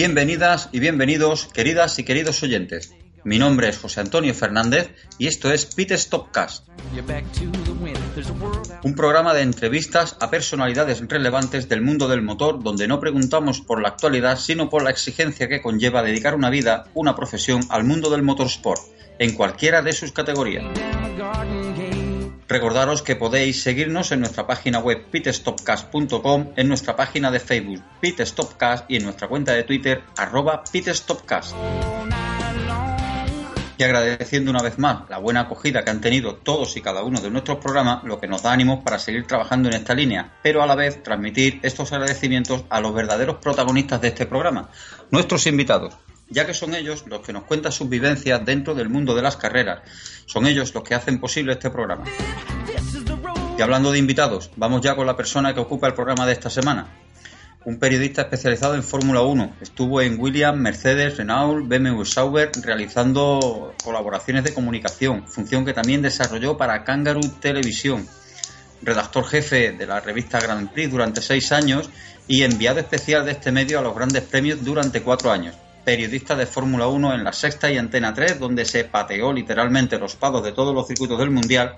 Bienvenidas y bienvenidos, queridas y queridos oyentes. Mi nombre es José Antonio Fernández y esto es Pit Stopcast, un programa de entrevistas a personalidades relevantes del mundo del motor donde no preguntamos por la actualidad sino por la exigencia que conlleva dedicar una vida, una profesión al mundo del motorsport, en cualquiera de sus categorías. Recordaros que podéis seguirnos en nuestra página web pitstopcast.com, en nuestra página de Facebook Pitstopcast y en nuestra cuenta de Twitter arroba pitstopcast. Y agradeciendo una vez más la buena acogida que han tenido todos y cada uno de nuestros programas, lo que nos da ánimos para seguir trabajando en esta línea, pero a la vez transmitir estos agradecimientos a los verdaderos protagonistas de este programa, nuestros invitados, ya que son ellos los que nos cuentan sus vivencias dentro del mundo de las carreras, son ellos los que hacen posible este programa. Y hablando de invitados, vamos ya con la persona que ocupa el programa de esta semana un periodista especializado en Fórmula 1. Estuvo en Williams, Mercedes, Renault, BMW Sauber realizando colaboraciones de comunicación, función que también desarrolló para Kangaroo Televisión. Redactor jefe de la revista Grand Prix durante seis años y enviado especial de este medio a los grandes premios durante cuatro años. Periodista de Fórmula 1 en la Sexta y Antena 3, donde se pateó literalmente los pados de todos los circuitos del Mundial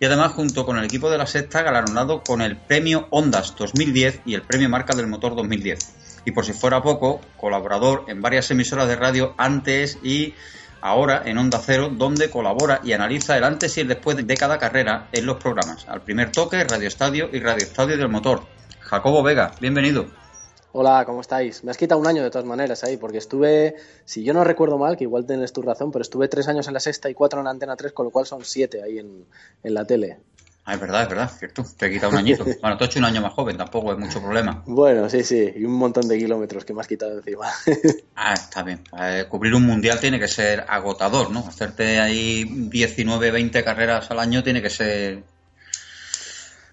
y además junto con el equipo de la sexta galardonado con el premio Ondas 2010 y el premio Marca del Motor 2010. Y por si fuera poco, colaborador en varias emisoras de radio antes y ahora en Onda Cero, donde colabora y analiza el antes y el después de cada carrera en los programas. Al primer toque, Radio Estadio y Radio Estadio del Motor. Jacobo Vega, bienvenido. Hola, ¿cómo estáis? Me has quitado un año de todas maneras ahí, porque estuve, si yo no recuerdo mal, que igual tienes tu razón, pero estuve tres años en la sexta y cuatro en la antena 3, con lo cual son siete ahí en, la tele. Ah, es verdad, es verdad, cierto. Te he quitado un añito. bueno, te he hecho un año más joven, tampoco es mucho problema. Bueno, sí, sí, y un montón de kilómetros que me has quitado encima. ah, está bien. Eh, cubrir un mundial tiene que ser agotador, ¿no? Hacerte ahí 19, 20 carreras al año tiene que ser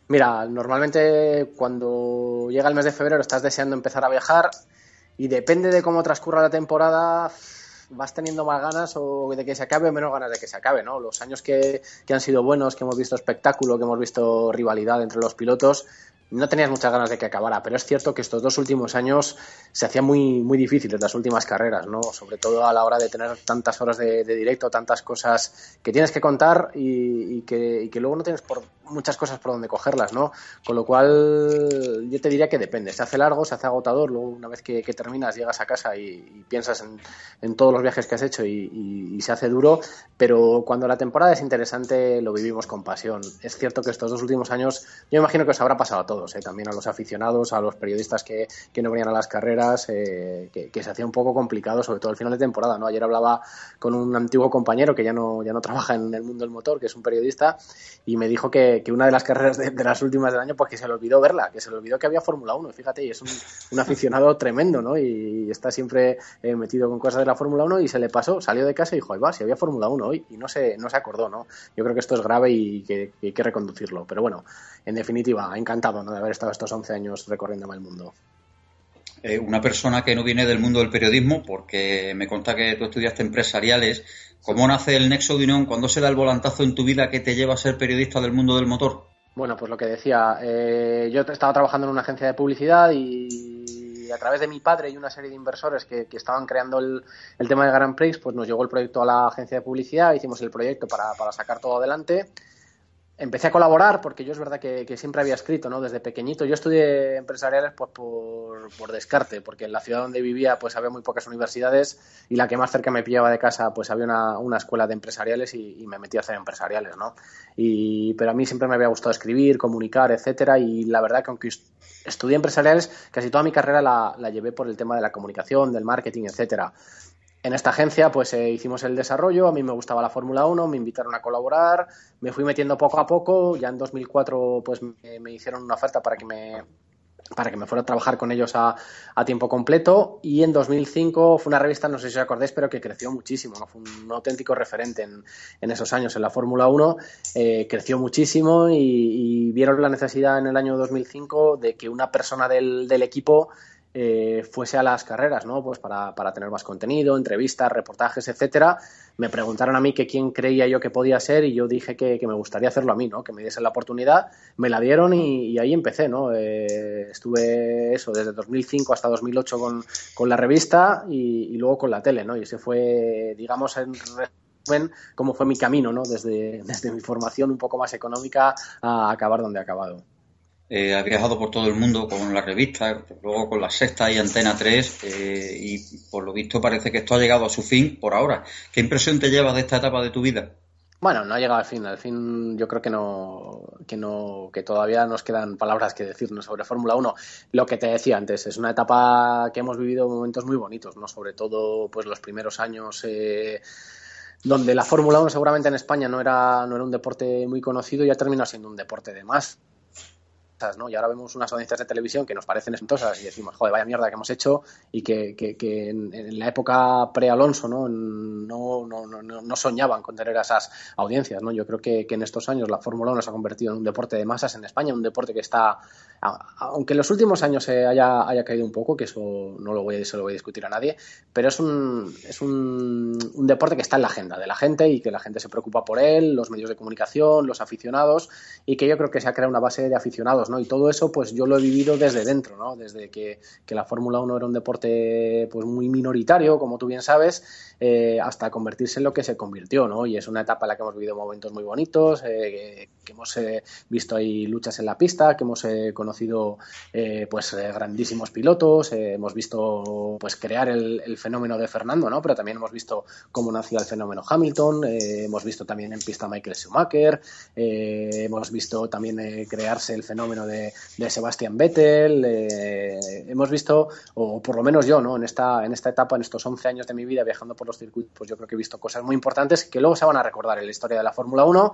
Mira, normalmente cuando llega el mes de febrero estás deseando empezar a viajar y depende de cómo transcurra la temporada vas teniendo más ganas o de que se acabe o menos ganas de que se acabe, ¿no? Los años que, que han sido buenos, que hemos visto espectáculo, que hemos visto rivalidad entre los pilotos, no tenías muchas ganas de que acabara, pero es cierto que estos dos últimos años se hacían muy, muy difíciles las últimas carreras, ¿no? Sobre todo a la hora de tener tantas horas de, directo, tantas cosas que tienes que contar y, que, y, que, luego no tienes por muchas cosas por donde cogerlas, ¿no? Con lo cual yo te diría que depende, se hace largo, se hace agotador, luego una vez que, terminas llegas a casa y, piensas en, todos los viajes que has hecho y, se hace duro, pero cuando la temporada es interesante lo vivimos con pasión. Es cierto que estos dos últimos años yo imagino que os habrá pasado a todos ¿eh? también a los aficionados, a los periodistas que, no venían a las carreras, eh, que, se hacía un poco complicado, sobre todo al final de temporada. ¿no? Ayer hablaba con un antiguo compañero que ya no, ya no trabaja en el mundo del motor, que es un periodista, y me dijo que, una de las carreras de, las últimas del año, pues que se le olvidó verla, que se le olvidó que había Fórmula 1, fíjate, y es un, aficionado tremendo, ¿no? Y, está siempre eh, metido con cosas de la Fórmula 1 y se le pasó, salió de casa y dijo, ahí va, si había Fórmula 1 hoy, y no se, no se acordó, ¿no? Yo creo que esto es grave y que, que hay que reconducirlo, pero bueno, en definitiva, encantado ¿no? de haber estado estos 11 años recorriendo el mundo. Eh, una persona que no viene del mundo del periodismo, porque me conta que tú estudiaste empresariales, ¿cómo nace el nexo de unión? ¿Cuándo se da el volantazo en tu vida que te lleva a ser periodista del mundo del motor? Bueno, pues lo que decía, eh, yo estaba trabajando en una agencia de publicidad y a través de mi padre y una serie de inversores que, estaban creando el, tema de Grand Prix, pues nos llegó el proyecto a la agencia de publicidad, hicimos el proyecto para, para sacar todo adelante empecé a colaborar porque yo es verdad que, siempre había escrito, ¿no? Desde pequeñito. Yo estudié empresariales pues, por, descarte, porque en la ciudad donde vivía pues había muy pocas universidades y la que más cerca me pillaba de casa pues había una, escuela de empresariales y, me metí a hacer empresariales, ¿no? Y, pero a mí siempre me había gustado escribir, comunicar, etcétera y la verdad que aunque estudié empresariales, casi toda mi carrera la, la llevé por el tema de la comunicación, del marketing, etcétera. En esta agencia pues eh, hicimos el desarrollo, a mí me gustaba la Fórmula 1, me invitaron a colaborar, me fui metiendo poco a poco, ya en 2004 pues me, hicieron una oferta para que me para que me fuera a trabajar con ellos a, tiempo completo y en 2005 fue una revista, no sé si os acordáis, pero que creció muchísimo, fue un auténtico referente en, esos años en la Fórmula 1, eh, creció muchísimo y, vieron la necesidad en el año 2005 de que una persona del, del equipo eh, fuese a las carreras, ¿no? Pues para, para, tener más contenido, entrevistas, reportajes, etcétera. Me preguntaron a mí que quién creía yo que podía ser y yo dije que, me gustaría hacerlo a mí, ¿no? Que me diesen la oportunidad, me la dieron y, ahí empecé, ¿no? Eh, estuve eso desde 2005 hasta 2008 con, con la revista y, luego con la tele, ¿no? Y ese fue, digamos, en resumen, cómo fue mi camino, ¿no? Desde, desde mi formación un poco más económica a acabar donde he acabado. Eh, ha viajado por todo el mundo con la revista, luego con la sexta y Antena 3 eh, y por lo visto parece que esto ha llegado a su fin por ahora. ¿Qué impresión te llevas de esta etapa de tu vida? Bueno, no ha llegado al fin. Al fin yo creo que no, que no, que todavía nos quedan palabras que decirnos sobre Fórmula 1. Lo que te decía antes, es una etapa que hemos vivido momentos muy bonitos, ¿no? Sobre todo, pues los primeros años eh, donde la Fórmula 1 seguramente en España no era, no era un deporte muy conocido y ha terminado siendo un deporte de más y ahora vemos unas audiencias de televisión que nos parecen espantosas y decimos, joder, vaya mierda que hemos hecho y que, que, en, la época pre-Alonso ¿no? No, no, no, no, soñaban con tener esas audiencias. ¿no? Yo creo que, en estos años la Fórmula 1 se ha convertido en un deporte de masas en España, un deporte que está, aunque en los últimos años se haya, haya caído un poco, que eso no lo voy, se lo voy a discutir a nadie, pero es, un, es un, un deporte que está en la agenda de la gente y que la gente se preocupa por él, los medios de comunicación, los aficionados y que yo creo que se ha creado una base de aficionados y todo eso, pues yo lo he vivido desde dentro, ¿no? Desde que, la Fórmula 1 era un deporte pues muy minoritario, como tú bien sabes, eh, hasta convertirse en lo que se convirtió, ¿no? Y es una etapa en la que hemos vivido momentos muy bonitos, eh, que hemos eh, visto ahí luchas en la pista, que hemos conocido pues grandísimos pilotos, hemos visto pues crear el, fenómeno de Fernando, ¿no? Pero también hemos visto cómo nacía el fenómeno Hamilton, hemos visto también en pista Michael Schumacher, hemos visto también crearse el fenómeno de, Sebastián Vettel. Eh, hemos visto, o por lo menos yo, ¿no? En esta, en esta etapa, en estos 11 años de mi vida viajando por los circuitos, pues yo creo que he visto cosas muy importantes que luego se van a recordar en la historia de la Fórmula 1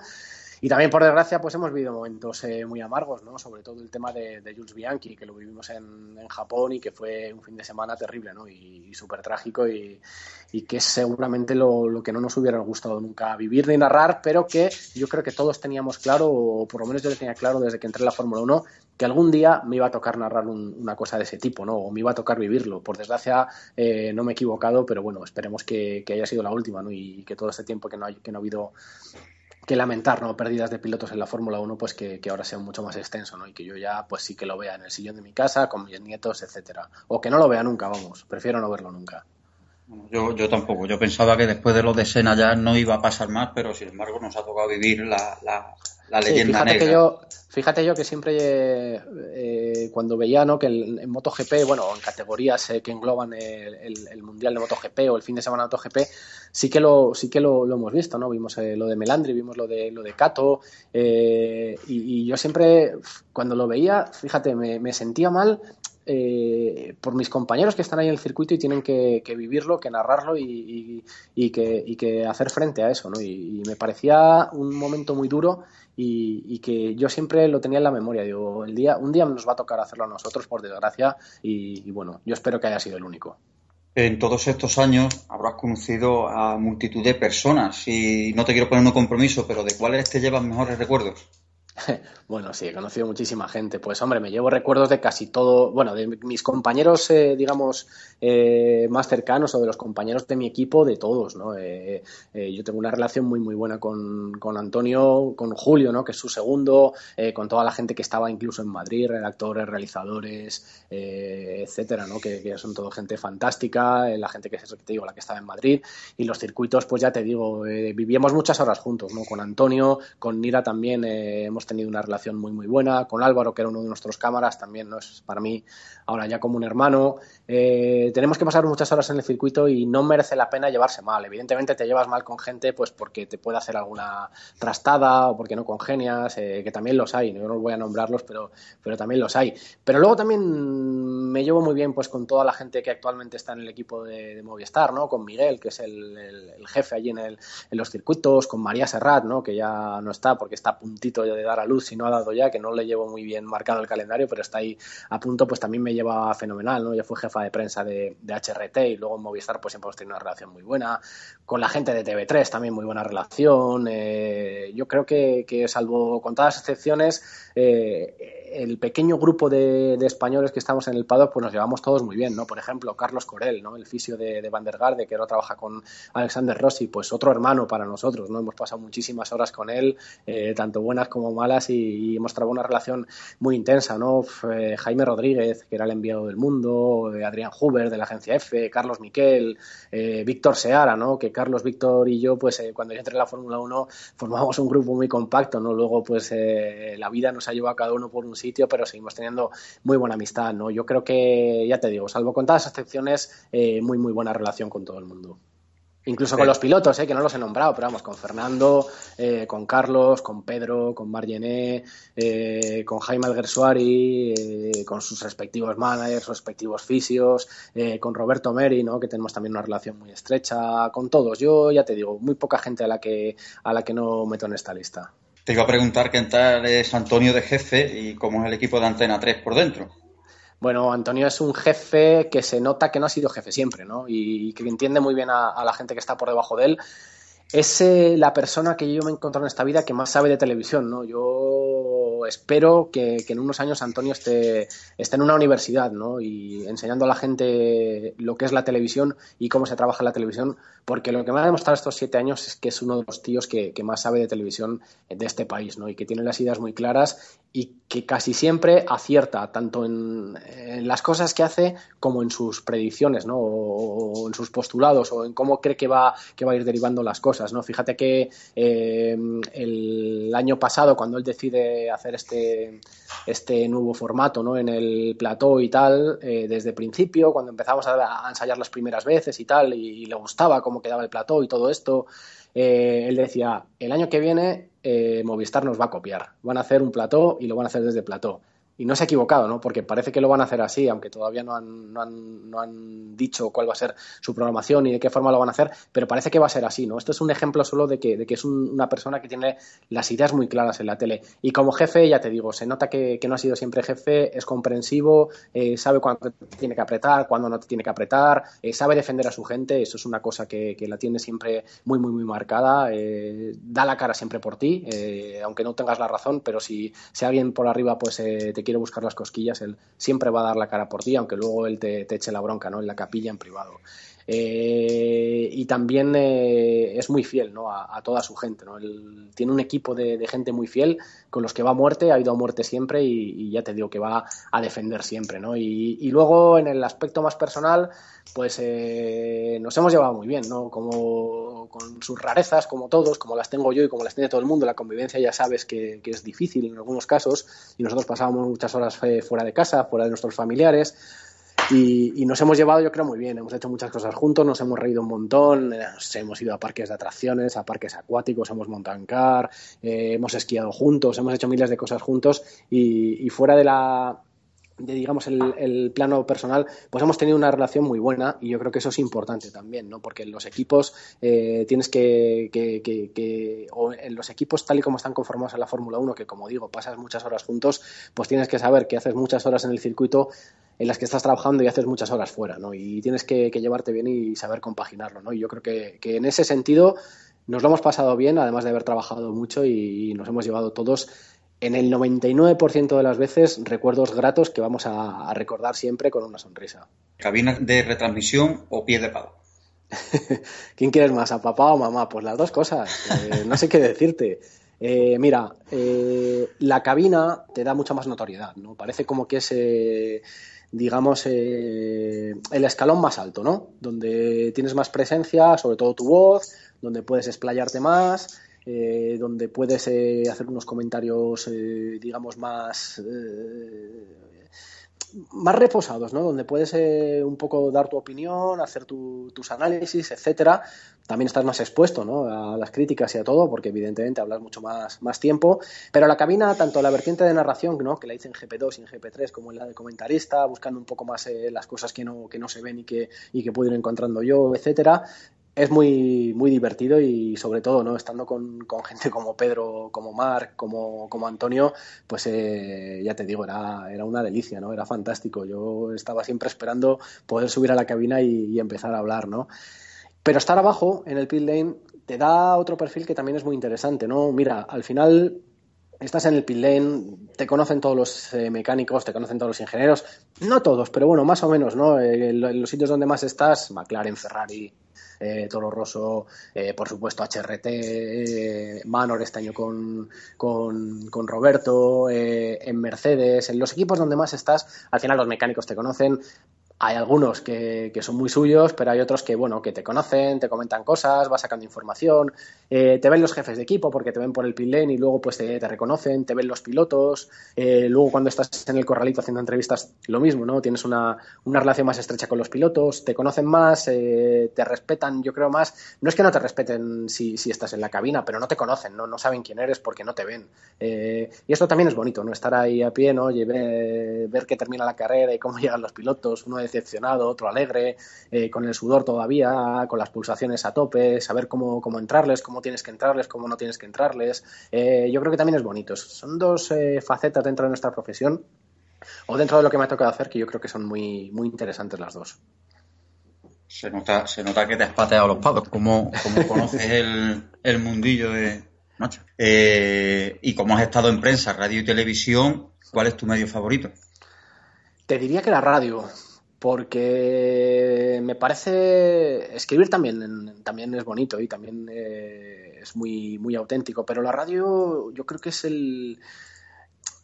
y también, por desgracia, pues hemos vivido momentos eh, muy amargos, ¿no? Sobre todo el tema de, Jules Bianchi, que lo vivimos en, Japón y que fue un fin de semana terrible, ¿no? Y, súper trágico y, que es seguramente lo, que no nos hubiera gustado nunca vivir ni narrar, pero que yo creo que todos teníamos claro, o por lo menos yo lo tenía claro desde que entré en la Fórmula 1, que algún día me iba a tocar narrar una cosa de ese tipo, ¿no? O me iba a tocar vivirlo. Por desgracia, eh, no me he equivocado, pero bueno, esperemos que, haya sido la última, ¿no? Y que todo este tiempo que no, hay, que no ha habido que lamentar, ¿no? Pérdidas de pilotos en la Fórmula 1, pues que, ahora sea mucho más extenso, ¿no? Y que yo ya, pues sí que lo vea en el sillón de mi casa, con mis nietos, etcétera. O que no lo vea nunca, vamos. Prefiero no verlo nunca. Yo, yo tampoco. Yo pensaba que después de lo de Sena ya no iba a pasar más, pero sin embargo nos ha tocado vivir la, la, leyenda fíjate negra. Que yo, fíjate yo que siempre eh, cuando veía ¿no? que en MotoGP, bueno, en categorías eh, que engloban el, Mundial de MotoGP o el fin de semana de MotoGP, sí que lo, sí que lo, hemos visto, ¿no? Vimos eh, lo de Melandri, vimos lo de lo de Cato, y, yo siempre, cuando lo veía, fíjate, me, me sentía mal eh, por mis compañeros que están ahí en el circuito y tienen que, vivirlo, que narrarlo y, que, hacer frente a eso. ¿no? Y, me parecía un momento muy duro y, que yo siempre lo tenía en la memoria. Digo, el día, un día nos va a tocar hacerlo a nosotros, por desgracia, y, bueno, yo espero que haya sido el único. En todos estos años habrás conocido a multitud de personas y no te quiero poner un compromiso, pero ¿de cuáles te llevan mejores recuerdos? Bueno, sí, he conocido muchísima gente. Pues hombre, me llevo recuerdos de casi todo, bueno, de mis compañeros, eh, digamos, eh, más cercanos o de los compañeros de mi equipo, de todos, ¿no? Eh, yo tengo una relación muy, muy buena con, Antonio, con Julio, ¿no? Que es su segundo, con toda la gente que estaba incluso en Madrid, redactores, realizadores, etcétera, ¿no? Que, son todo gente fantástica, la gente que es eso que te digo, la que estaba en Madrid. Y los circuitos, pues ya te digo, vivíamos muchas horas juntos, ¿no? Con Antonio, con Nira también hemos tenido una relación muy muy buena, con Álvaro, que era uno de nuestros cámaras, también no es para mí ahora ya como un hermano. Eh, tenemos que pasar muchas horas en el circuito y no merece la pena llevarse mal. Evidentemente te llevas mal con gente pues porque te puede hacer alguna trastada o porque no congenias, eh, que también los hay, no voy a nombrarlos, pero, pero también los hay. Pero luego también me llevo muy bien pues con toda la gente que actualmente está en el equipo de, Movistar, ¿no? Con Miguel, que es el, jefe allí en, el, en, los circuitos, con María Serrat, ¿no? Que ya no está porque está a puntito de dar a luz si no ha dado ya, que no le llevo muy bien marcado el calendario, pero está ahí a punto, pues también me lleva fenomenal, ¿no? Yo fui de prensa de, de HRT y luego en Movistar pues siempre hemos tenido una relación muy buena, con la gente de TV3 también muy buena relación, eh, yo creo que, que, salvo contadas excepciones, eh, el pequeño grupo de, españoles que estamos en el paddock, pues nos llevamos todos muy bien, ¿no? Por ejemplo, Carlos Corel, ¿no? El fisio de, de Van der Garde, que ahora trabaja con Alexander Rossi, pues otro hermano para nosotros, ¿no? Hemos pasado muchísimas horas con él, eh, tanto buenas como malas, y, y, hemos trabajado una relación muy intensa, ¿no? Eh, Jaime Rodríguez, que era el enviado del mundo, eh, Adrián Huber, de la agencia F, Carlos Miquel, eh, Víctor Seara, ¿no? Que Carlos, Víctor y yo, pues cuando yo entré en la Fórmula 1, formamos un grupo muy compacto, ¿no? Luego, pues la vida nos ha llevado a cada uno por un sitio, pero seguimos teniendo muy buena amistad, ¿no? Yo creo que, ya te digo, salvo con todas las excepciones, eh, muy, muy buena relación con todo el mundo. Incluso con los pilotos, eh, que no los he nombrado, pero vamos, con Fernando, eh, con Carlos, con Pedro, con Margené, eh, con Jaime Alguersuari, eh, con sus respectivos managers, respectivos fisios, eh, con Roberto Meri, ¿no? que tenemos también una relación muy estrecha, con todos. Yo ya te digo, muy poca gente a la que, a la que no meto en esta lista. Te iba a preguntar qué tal es Antonio de jefe y cómo es el equipo de Antena 3 por dentro. Bueno, Antonio es un jefe que se nota que no ha sido jefe siempre, ¿no? Y que entiende muy bien a, la gente que está por debajo de él. Es eh, la persona que yo me he encontrado en esta vida que más sabe de televisión, ¿no? Yo espero que, que en unos años Antonio esté, esté, en una universidad, ¿no? Y enseñando a la gente lo que es la televisión y cómo se trabaja la televisión, porque lo que me ha demostrado estos siete años es que es uno de los tíos que, que más sabe de televisión de este país, ¿no? Y que tiene las ideas muy claras y que casi siempre acierta tanto en, las cosas que hace como en sus predicciones, ¿no? O, o, en sus postulados o en cómo cree que va, que va a ir derivando las cosas, ¿no? Fíjate que eh, el año pasado, cuando él decide hacer este, este nuevo formato, ¿no? En el plató y tal, eh, desde el principio, cuando empezamos a, ensayar las primeras veces y tal, y le gustaba cómo quedaba el plató y todo esto, eh, él decía, el año que viene eh, Movistar nos va a copiar, van a hacer un plató y lo van a hacer desde plató. Y no se ha equivocado, ¿no? Porque parece que lo van a hacer así, aunque todavía no han, no, han, no han dicho cuál va a ser su programación y de qué forma lo van a hacer, pero parece que va a ser así, ¿no? Esto es un ejemplo solo de que, de que es un, una persona que tiene las ideas muy claras en la tele. Y como jefe, ya te digo, se nota que, que no ha sido siempre jefe, es comprensivo, eh, sabe cuándo tiene que apretar, cuándo no tiene que apretar, eh, sabe defender a su gente, eso es una cosa que, que la tiene siempre muy, muy, muy marcada, eh, da la cara siempre por ti, aunque no tengas la razón, pero si, si alguien por arriba pues te quiere buscar las cosquillas, él siempre va a dar la cara por ti, aunque luego él te, te eche la bronca, ¿no? En la capilla, en privado. Eh, y también eh, es muy fiel ¿no? a, toda su gente. tiene un equipo de, gente muy fiel con los que va a muerte, ha ido a muerte siempre y, ya te digo que va a defender siempre. ¿no? Y, luego en el aspecto más personal, pues eh, nos hemos llevado muy bien, ¿no? como con sus rarezas, como todos, como las tengo yo y como las tiene todo el mundo. La convivencia ya sabes que, que es difícil en algunos casos y nosotros pasábamos muchas horas fuera de casa, fuera de nuestros familiares. Y, y, nos hemos llevado, yo creo, muy bien. Hemos hecho muchas cosas juntos, nos hemos reído un montón, nos hemos ido a parques de atracciones, a parques acuáticos, hemos montado en car, eh, hemos esquiado juntos, hemos hecho miles de cosas juntos y, y fuera de la de digamos el, plano personal pues hemos tenido una relación muy buena y yo creo que eso es importante también no porque en los equipos eh, tienes que, que, que, que, o en los equipos tal y como están conformados en la Fórmula 1 que como digo pasas muchas horas juntos pues tienes que saber que haces muchas horas en el circuito en las que estás trabajando y haces muchas horas fuera no y tienes que, llevarte bien y saber compaginarlo no y yo creo que, en ese sentido nos lo hemos pasado bien además de haber trabajado mucho y, y nos hemos llevado todos en el 99% de las veces recuerdos gratos que vamos a, a, recordar siempre con una sonrisa. ¿Cabina de retransmisión o pie de palo? ¿Quién quieres más, a papá o mamá? Pues las dos cosas. Eh, no sé qué decirte. Eh, mira, eh, la cabina te da mucha más notoriedad, ¿no? Parece como que es, eh, digamos, el escalón más alto, ¿no? Donde tienes más presencia, sobre todo tu voz, donde puedes explayarte más, eh, donde puedes eh, hacer unos comentarios, eh, digamos, más, eh, más reposados, ¿no? Donde puedes eh, un poco dar tu opinión, hacer tu, tus análisis, etcétera. También estás más expuesto ¿no? a las críticas y a todo, porque evidentemente hablas mucho más, más tiempo. Pero la cabina, tanto la vertiente de narración, ¿no? que la hice en GP2 y en GP3, como en la de comentarista, buscando un poco más las cosas que no, que no se ven y que, y que puedo ir encontrando yo, etcétera es muy, muy divertido y sobre todo, ¿no? Estando con, con gente como Pedro, como Marc, como, como Antonio, pues eh, ya te digo, era, era una delicia, ¿no? Era fantástico. Yo estaba siempre esperando poder subir a la cabina y, empezar a hablar, ¿no? Pero estar abajo en el pit lane te da otro perfil que también es muy interesante, ¿no? Mira, al final estás en el pit lane, te conocen todos los eh, mecánicos, te conocen todos los ingenieros, no todos, pero bueno, más o menos, ¿no? Eh, los sitios donde más estás, McLaren, Ferrari, eh, Toro Rosso, eh, por supuesto HRT, eh, Manor este año con, con, Roberto, en Mercedes, en los equipos donde más estás, al final los mecánicos te conocen, hay algunos que, son muy suyos, pero hay otros que, bueno, que te conocen, te comentan cosas, vas sacando información, eh, te ven los jefes de equipo porque te ven por el pit y luego pues te, reconocen, te ven los pilotos, eh, luego cuando estás en el corralito haciendo entrevistas, lo mismo, ¿no? Tienes una, relación más estrecha con los pilotos, te conocen más, eh, te respetan, yo creo más, no es que no te respeten si, estás en la cabina, pero no te conocen, ¿no? No saben quién eres porque no te ven. y esto también es bonito, ¿no? Estar ahí a pie, ¿no? Y ver, ver que termina la carrera y cómo llegan los pilotos, uno decepcionado, otro alegre, eh, con el sudor todavía, con las pulsaciones a tope, saber cómo, cómo entrarles, cómo tienes que entrarles, cómo no tienes que entrarles. Eh, yo creo que también es bonito. Son dos eh, facetas dentro de nuestra profesión o dentro de lo que me ha tocado hacer que yo creo que son muy, muy interesantes las dos. Se nota, se nota que te has pateado los pados, como, como conoces el, el mundillo de, y como has estado en prensa, radio y televisión, ¿cuál es tu medio favorito? Te diría que la radio, porque me parece escribir también también es bonito y también eh, es muy muy auténtico pero la radio yo creo que es el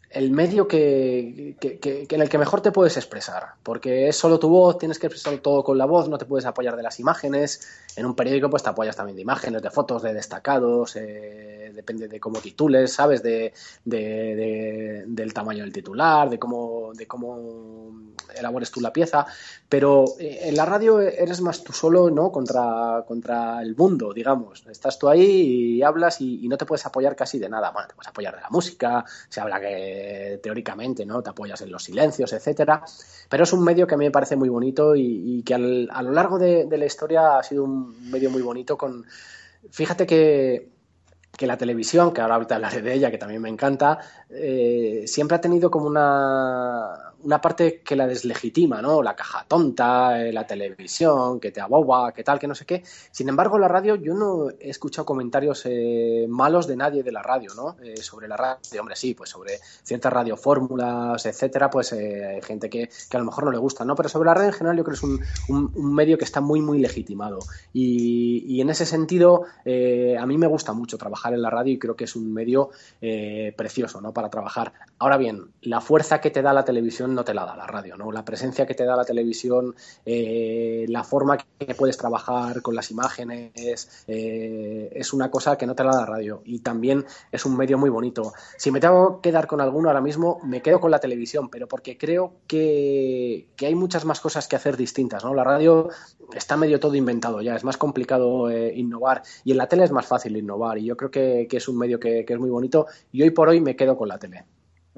el medio que, en el que mejor te puedes expresar, porque es solo tu voz, tienes que expresar todo con la voz, no te puedes apoyar de las imágenes. En un periódico, pues te apoyas también de imágenes, de fotos, de destacados, eh, depende de cómo titules, ¿sabes? De, del tamaño del titular, de cómo, de cómo elabores tú la pieza. Pero eh, en la radio eres más tú solo, ¿no? Contra, contra el mundo, digamos. Estás tú ahí y hablas y, y no te puedes apoyar casi de nada. Bueno, te puedes apoyar de la música, se habla que teóricamente, ¿no? Te apoyas en los silencios, etcétera. Pero es un medio que a mí me parece muy bonito y, que a lo largo de, la historia ha sido un medio muy bonito con. Fíjate que, que la televisión, que ahora ahorita hablaré de ella, que también me encanta, eh, siempre ha tenido como una, una parte que la deslegitima, ¿no? La caja tonta, eh, la televisión, que te aboba, que tal, que no sé qué. Sin embargo, la radio, yo no he escuchado comentarios eh, malos de nadie de la radio, ¿no? Eh, sobre la radio, hombre, sí, pues sobre ciertas radiofórmulas, etcétera, pues hay gente que, a lo mejor no le gusta, ¿no? Pero sobre la radio en general yo creo que es un, medio que está muy, muy legitimado. Y, en ese sentido, a mí me gusta mucho trabajar en la radio y creo que es un medio precioso, ¿no? Para trabajar. Ahora bien, la fuerza que te da la no te la da la radio, ¿no? La presencia que te da la televisión, eh, la forma que puedes trabajar con las imágenes, eh, es una cosa que no te la da la radio. Y también es un medio muy bonito. Si me tengo que quedar con alguno ahora mismo, me quedo con la televisión, pero porque creo que, hay muchas más cosas que hacer distintas, ¿no? La radio está medio todo inventado ya, es más complicado eh, innovar y en la tele es más fácil innovar y yo creo que, es un medio que es muy bonito y hoy por hoy me quedo con la tele.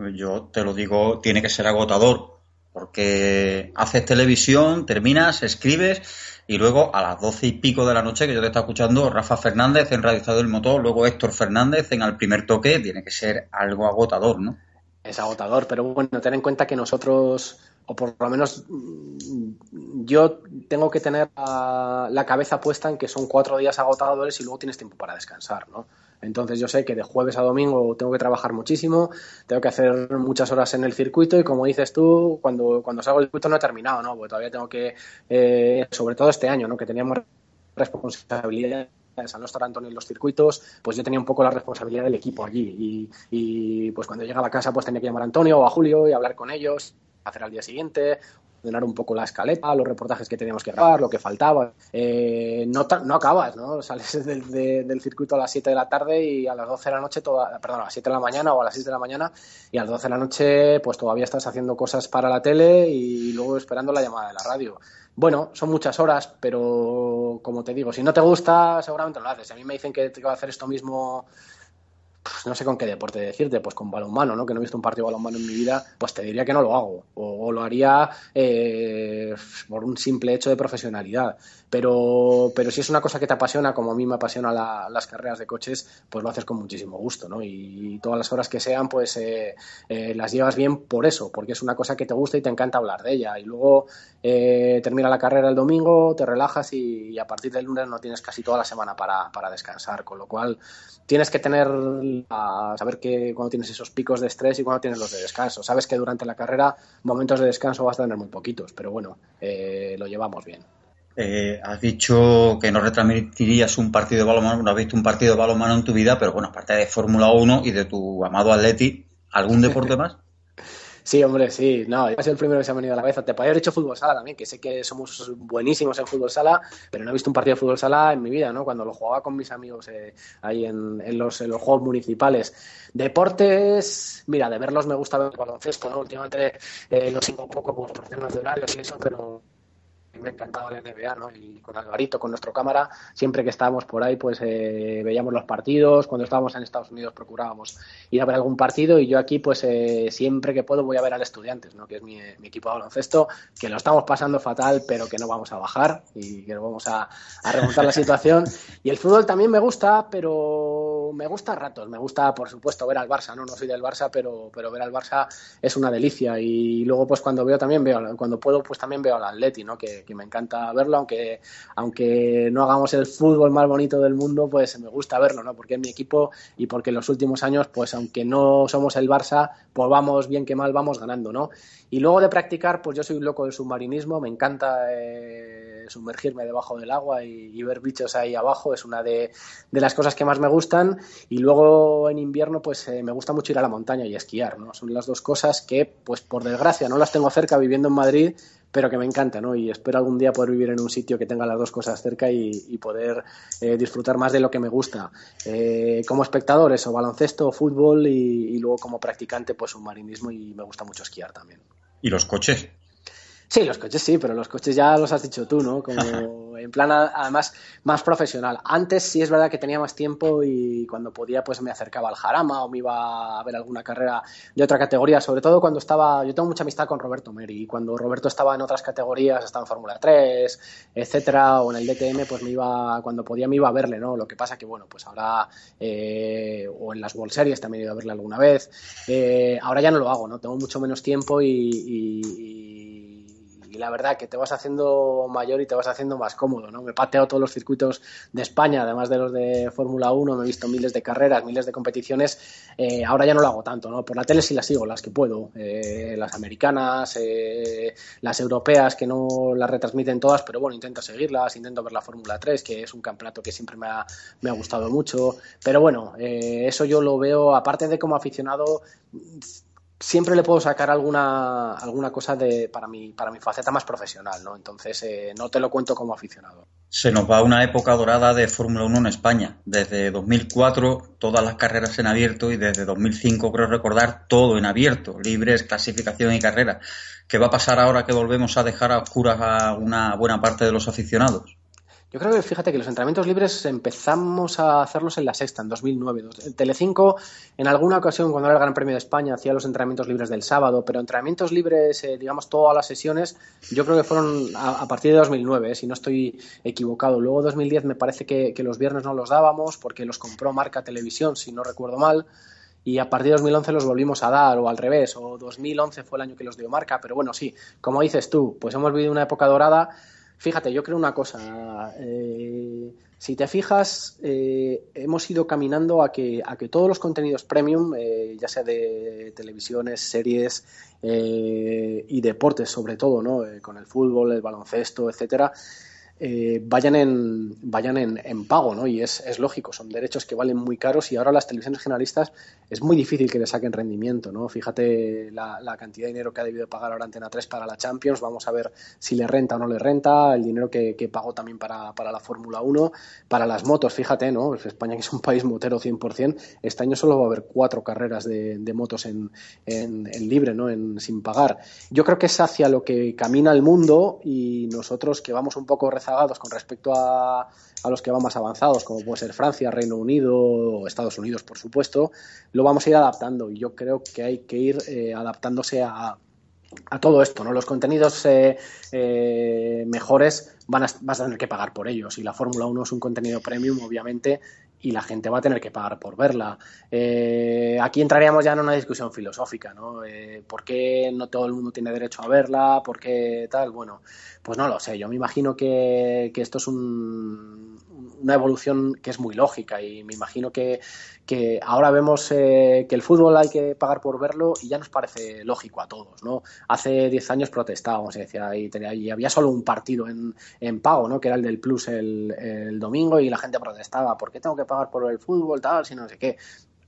Yo te lo digo, tiene que ser agotador, porque haces televisión, terminas, escribes y luego a las doce y pico de la noche que yo te está escuchando Rafa Fernández en Radio Estado del Motor, luego Héctor Fernández en Al Primer Toque, tiene que ser algo agotador, ¿no? Es agotador, pero bueno, ten en cuenta que nosotros, o por lo menos mm, yo tengo que tener la cabeza puesta en que son cuatro días agotadores y luego tienes tiempo para descansar, ¿no? Entonces yo sé que de jueves a domingo tengo que trabajar muchísimo, tengo que hacer muchas horas en el circuito y como dices tú, cuando, cuando salgo del circuito no he terminado, ¿no? Porque todavía tengo que, eh, sobre todo este año, ¿no? Que teníamos responsabilidad a no estar Antonio en los circuitos, pues yo tenía un poco la responsabilidad del equipo allí y, y pues cuando llegaba a casa pues tenía que llamar a Antonio o a Julio y hablar con ellos, hacer al día siguiente ordenar un poco la escaleta, los reportajes que teníamos que grabar, lo que faltaba. Eh, no, no acabas, ¿no? Sales del, circuito a las 7 de la tarde y a las 12 de la noche, toda, perdón, a las 7 de la mañana o a las 6 de la mañana y a las 12 de la noche pues todavía estás haciendo cosas para la tele y luego esperando la llamada de la radio. Bueno, son muchas horas, pero como te digo, si no te gusta, seguramente lo haces. A mí me dicen que tengo que hacer esto mismo no sé con qué deporte decirte, pues con balonmano, ¿no? Que no he visto un partido de balonmano en mi vida, pues te diría que no lo hago. O, lo haría eh, por un simple hecho de profesionalidad. Pero, pero si es una cosa que te apasiona, como a mí me apasiona las carreras de coches, pues lo haces con muchísimo gusto, ¿no? Y, todas las horas que sean, pues eh, eh, las llevas bien por eso, porque es una cosa que te gusta y te encanta hablar de ella. Y luego termina la carrera el domingo, te relajas y, a partir del lunes no tienes casi toda la semana para, para descansar, con lo cual tienes que tener a saber que cuando tienes esos picos de estrés y cuando tienes los de descanso. Sabes que durante la carrera momentos de descanso vas a tener muy poquitos, pero bueno, eh, lo llevamos bien. Eh, has dicho que no retransmitirías un partido de balonmano, no has visto un partido de balonmano en tu vida, pero bueno, aparte de Fórmula 1 y de tu amado Atleti, ¿algún deporte más? Sí, hombre, sí. No, sido el primero que se ha venido a la cabeza. Te podría haber hecho fútbol sala también, que sé que somos buenísimos en fútbol sala, pero no he visto un partido de fútbol sala en mi vida, ¿no? Cuando lo jugaba con mis amigos eh, ahí en, los, en los juegos municipales. Deportes, mira, de verlos me gusta ver baloncesto, ¿no? Últimamente eh, lo sigo un poco por temas de horarios y eso, pero me encantaba la NBA, ¿no? Y con Alvarito, con nuestro cámara, siempre que estábamos por ahí, pues eh, veíamos los partidos. Cuando estábamos en Estados Unidos procurábamos ir a ver algún partido y yo aquí, pues eh, siempre que puedo voy a ver al Estudiantes, ¿no? Que es mi, equipo de baloncesto, que lo estamos pasando fatal, pero que no vamos a bajar y que no vamos a, a remontar la situación. Y el fútbol también me gusta, pero me gusta a ratos. Me gusta, por supuesto, ver al Barça, ¿no? No soy del Barça, pero, pero ver al Barça es una delicia. Y luego, pues cuando veo también veo, cuando puedo, pues también veo al Atleti, ¿no? Que, me encanta verlo, aunque, aunque no hagamos el fútbol más bonito del mundo, pues me gusta verlo, ¿no? Porque es mi equipo y porque en los últimos años, pues aunque no somos el Barça, pues vamos bien que mal, vamos ganando, ¿no? Y luego de practicar, pues yo soy un loco del submarinismo, me encanta eh, sumergirme debajo del agua y, ver bichos ahí abajo, es una de, las cosas que más me gustan. Y luego en invierno, pues eh, me gusta mucho ir a la montaña y esquiar, ¿no? Son las dos cosas que, pues por desgracia, no las tengo cerca viviendo en Madrid, pero que me encanta, ¿no? Y espero algún día poder vivir en un sitio que tenga las dos cosas cerca y, poder eh, disfrutar más de lo que me gusta. Eh, como espectador, eso, baloncesto, fútbol y, y, luego como practicante, pues submarinismo y me gusta mucho esquiar también. ¿Y los coches? Sí, los coches sí, pero los coches ya los has dicho tú, ¿no? Como en plan, además, más profesional. Antes sí es verdad que tenía más tiempo y cuando podía, pues me acercaba al Jarama o me iba a ver alguna carrera de otra categoría, sobre todo cuando estaba. Yo tengo mucha amistad con Roberto Meri y cuando Roberto estaba en otras categorías, estaba en Fórmula 3, etcétera, o en el DTM, pues me iba, cuando podía me iba a verle, ¿no? Lo que pasa que, bueno, pues ahora, eh, o en las World Series también he ido a verle alguna vez. Eh, ahora ya no lo hago, ¿no? Tengo mucho menos tiempo y y la verdad que te vas haciendo mayor y te vas haciendo más cómodo, ¿no? Me he pateado todos los circuitos de España, además de los de Fórmula 1, me he visto miles de carreras, miles de competiciones, eh, ahora ya no lo hago tanto, ¿no? Por la tele sí las sigo, las que puedo, eh, las americanas, eh, las europeas que no las retransmiten todas, pero bueno, intento seguirlas, intento ver la Fórmula 3, que es un campeonato que siempre me ha, me ha gustado mucho, pero bueno, eso yo lo veo, aparte de como aficionado, siempre le puedo sacar alguna, alguna cosa de, para, mi, para mi faceta más profesional, ¿no? Entonces, eh, no te lo cuento como aficionado. Se nos va una época dorada de Fórmula 1 en España. Desde 2004, todas las carreras en abierto y desde 2005, creo recordar, todo en abierto, libres, clasificación y carrera. ¿Qué va a pasar ahora que volvemos a dejar a oscuras a una buena parte de los aficionados? Yo creo que fíjate que los entrenamientos libres empezamos a hacerlos en la sexta, en 2009. Telecinco, en alguna ocasión, cuando era el Gran Premio de España, hacía los entrenamientos libres del sábado, pero entrenamientos libres, eh, digamos, todas las sesiones, yo creo que fueron a, partir de 2009, eh, si no estoy equivocado. Luego, 2010, me parece que, los viernes no los dábamos porque los compró Marca Televisión, si no recuerdo mal y a partir de 2011 los volvimos a dar o al revés, o 2011 fue el año que los dio marca, pero bueno, sí, como dices tú, pues hemos vivido una época dorada Fíjate, yo creo una cosa. Eh, si te fijas, eh, hemos ido caminando a que, a que todos los contenidos premium, eh, ya sea de televisiones, series y deportes sobre todo, ¿no? con el fútbol, el baloncesto, etcétera, eh, vayan en vayan en, pago, ¿no? Y es, lógico, son derechos que valen muy caros y ahora las televisiones generalistas es muy difícil que le saquen rendimiento, ¿no? Fíjate la, cantidad de dinero que ha debido pagar ahora Antena 3 para la Champions, vamos a ver si le renta o no le renta, el dinero que, pagó también para, la Fórmula 1, para las motos, fíjate, ¿no? Pues España que es un país motero 100%, este año solo va a haber cuatro carreras de, motos en, en, libre, ¿no? En, sin pagar. Yo creo que es hacia lo que camina el mundo y nosotros que vamos un poco rezando con respecto a, a los que van más avanzados, como puede ser Francia, Reino Unido o Estados Unidos, por supuesto, lo vamos a ir adaptando y yo creo que hay que ir eh, adaptándose a, a todo esto, ¿no? Los contenidos eh, eh, mejores van a, vas a tener que pagar por ellos y la Fórmula 1 es un contenido premium, obviamente, y la gente va a tener que pagar por verla. Eh, aquí entraríamos ya en una discusión filosófica, ¿no? Eh, ¿Por qué no todo el mundo tiene derecho a verla? ¿Por qué tal? Bueno, pues no lo sé. Yo me imagino que, que esto es un, una evolución que es muy lógica y me imagino que, que ahora vemos eh, que el fútbol hay que pagar por verlo y ya nos parece lógico a todos, ¿no? Hace 10 años protestábamos y decía, y, tenía, y había solo un partido en, en, pago, ¿no? Que era el del Plus el, el domingo y la gente protestaba, ¿por qué tengo que pagar por el fútbol, tal, si no sé qué?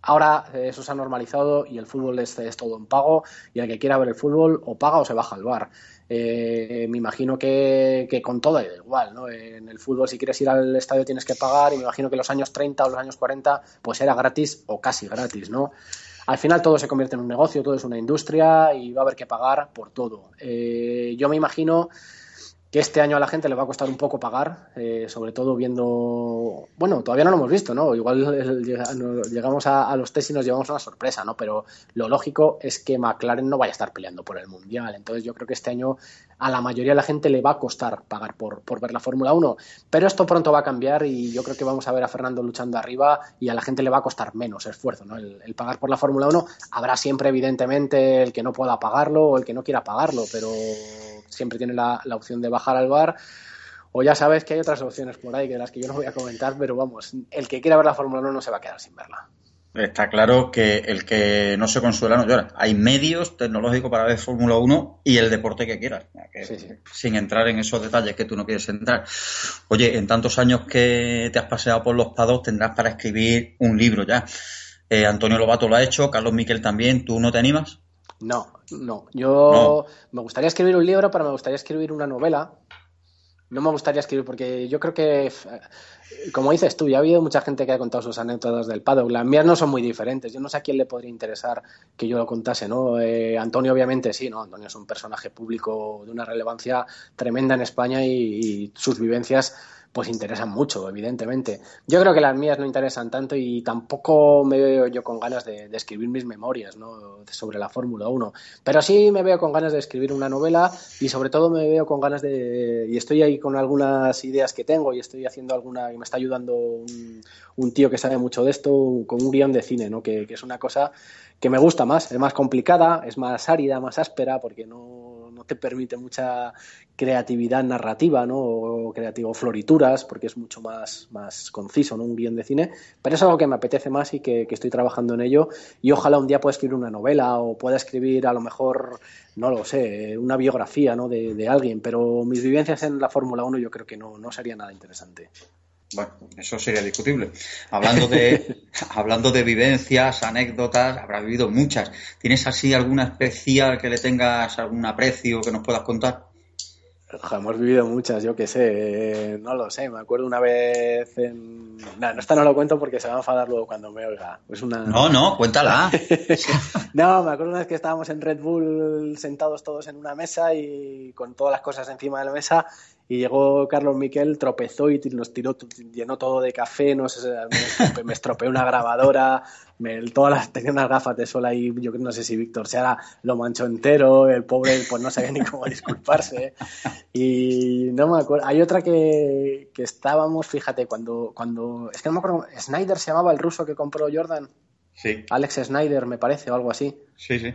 Ahora eh, eso se ha normalizado y el fútbol es, todo en pago y el que quiera ver el fútbol o paga o se baja al bar. Eh, me imagino que, que, con todo da igual, ¿no? En el fútbol si quieres ir al estadio tienes que pagar y me imagino que los años 30 o los años 40 pues era gratis o casi gratis, ¿no? Al final todo se convierte en un negocio, todo es una industria y va a haber que pagar por todo. Eh, yo me imagino que este año a la gente le va a costar un poco pagar, eh, sobre todo viendo, bueno, todavía no lo hemos visto, ¿no? Igual llegamos a, los test y nos llevamos una sorpresa, ¿no? Pero lo lógico es que McLaren no vaya a estar peleando por el Mundial, entonces yo creo que este año a la mayoría de la gente le va a costar pagar por, por ver la Fórmula 1, pero esto pronto va a cambiar y yo creo que vamos a ver a Fernando luchando arriba y a la gente le va a costar menos esfuerzo, ¿no? El, el pagar por la Fórmula 1, habrá siempre evidentemente el que no pueda pagarlo o el que no quiera pagarlo, pero siempre tiene la, la opción de bajar al bar. O ya sabes que hay otras opciones por ahí que las que yo no voy a comentar, pero vamos, el que quiera ver la Fórmula 1 no se va a quedar sin verla. Está claro que el que no se consuela no llora. Hay medios tecnológicos para ver Fórmula 1 y el deporte que quieras. Que, sí, sí. Sin entrar en esos detalles que tú no quieres entrar. Oye, en tantos años que te has paseado por los pados tendrás para escribir un libro ya. Eh, Antonio Lobato lo ha hecho, Carlos Miquel también. ¿Tú no te animas? No, no. Yo no. me gustaría escribir un libro, pero me gustaría escribir una novela. No me gustaría escribir porque yo creo que, como dices tú, ya ha habido mucha gente que ha contado sus anécdotas del paddock. Las mías no son muy diferentes. Yo no sé a quién le podría interesar que yo lo contase, ¿no? Eh, Antonio, obviamente, sí, ¿no? Antonio es un personaje público de una relevancia tremenda en España y, y sus vivencias pues interesan mucho, evidentemente. Yo creo que las mías no interesan tanto y tampoco me veo yo con ganas de, de escribir mis memorias ¿no? sobre la Fórmula 1. Pero sí me veo con ganas de escribir una novela y sobre todo me veo con ganas de... y estoy ahí con algunas ideas que tengo y estoy haciendo alguna... me está ayudando un, tío que sabe mucho de esto con un guion de cine, ¿no? que, es una cosa que me gusta más, es más complicada, es más árida, más áspera, porque no, no te permite mucha creatividad narrativa, ¿no? O creativo florituras, porque es mucho más, más conciso, ¿no? Un guion de cine, pero es algo que me apetece más y que, estoy trabajando en ello y ojalá un día pueda escribir una novela o pueda escribir a lo mejor, no lo sé, una biografía, ¿no? De, de alguien, pero mis vivencias en la Fórmula 1 yo creo que no, no sería nada interesante. Bueno, eso sería discutible. Hablando de, hablando de vivencias, anécdotas, habrá vivido muchas. ¿Tienes así alguna especial que le tengas algún aprecio que nos puedas contar? Hemos vivido muchas, yo qué sé, no lo sé. Me acuerdo una vez en. No, esta no lo cuento porque se va a enfadar luego cuando me oiga. Es una... No, no, cuéntala. no, me acuerdo una vez que estábamos en Red Bull sentados todos en una mesa y con todas las cosas encima de la mesa y llegó Carlos Miquel, tropezó y nos tiró, llenó todo de café, no sé, me, estropeó una grabadora, me, todas las, tenía unas gafas de sol ahí, yo no sé si Víctor Seara lo manchó entero, el pobre pues no sabía ni cómo disculparse. Y no me acuerdo, hay otra que, que estábamos, fíjate, cuando, cuando, es que no me acuerdo, Snyder se llamaba el ruso que compró Jordan. Sí. Alex Snyder, me parece, o algo así. Sí, sí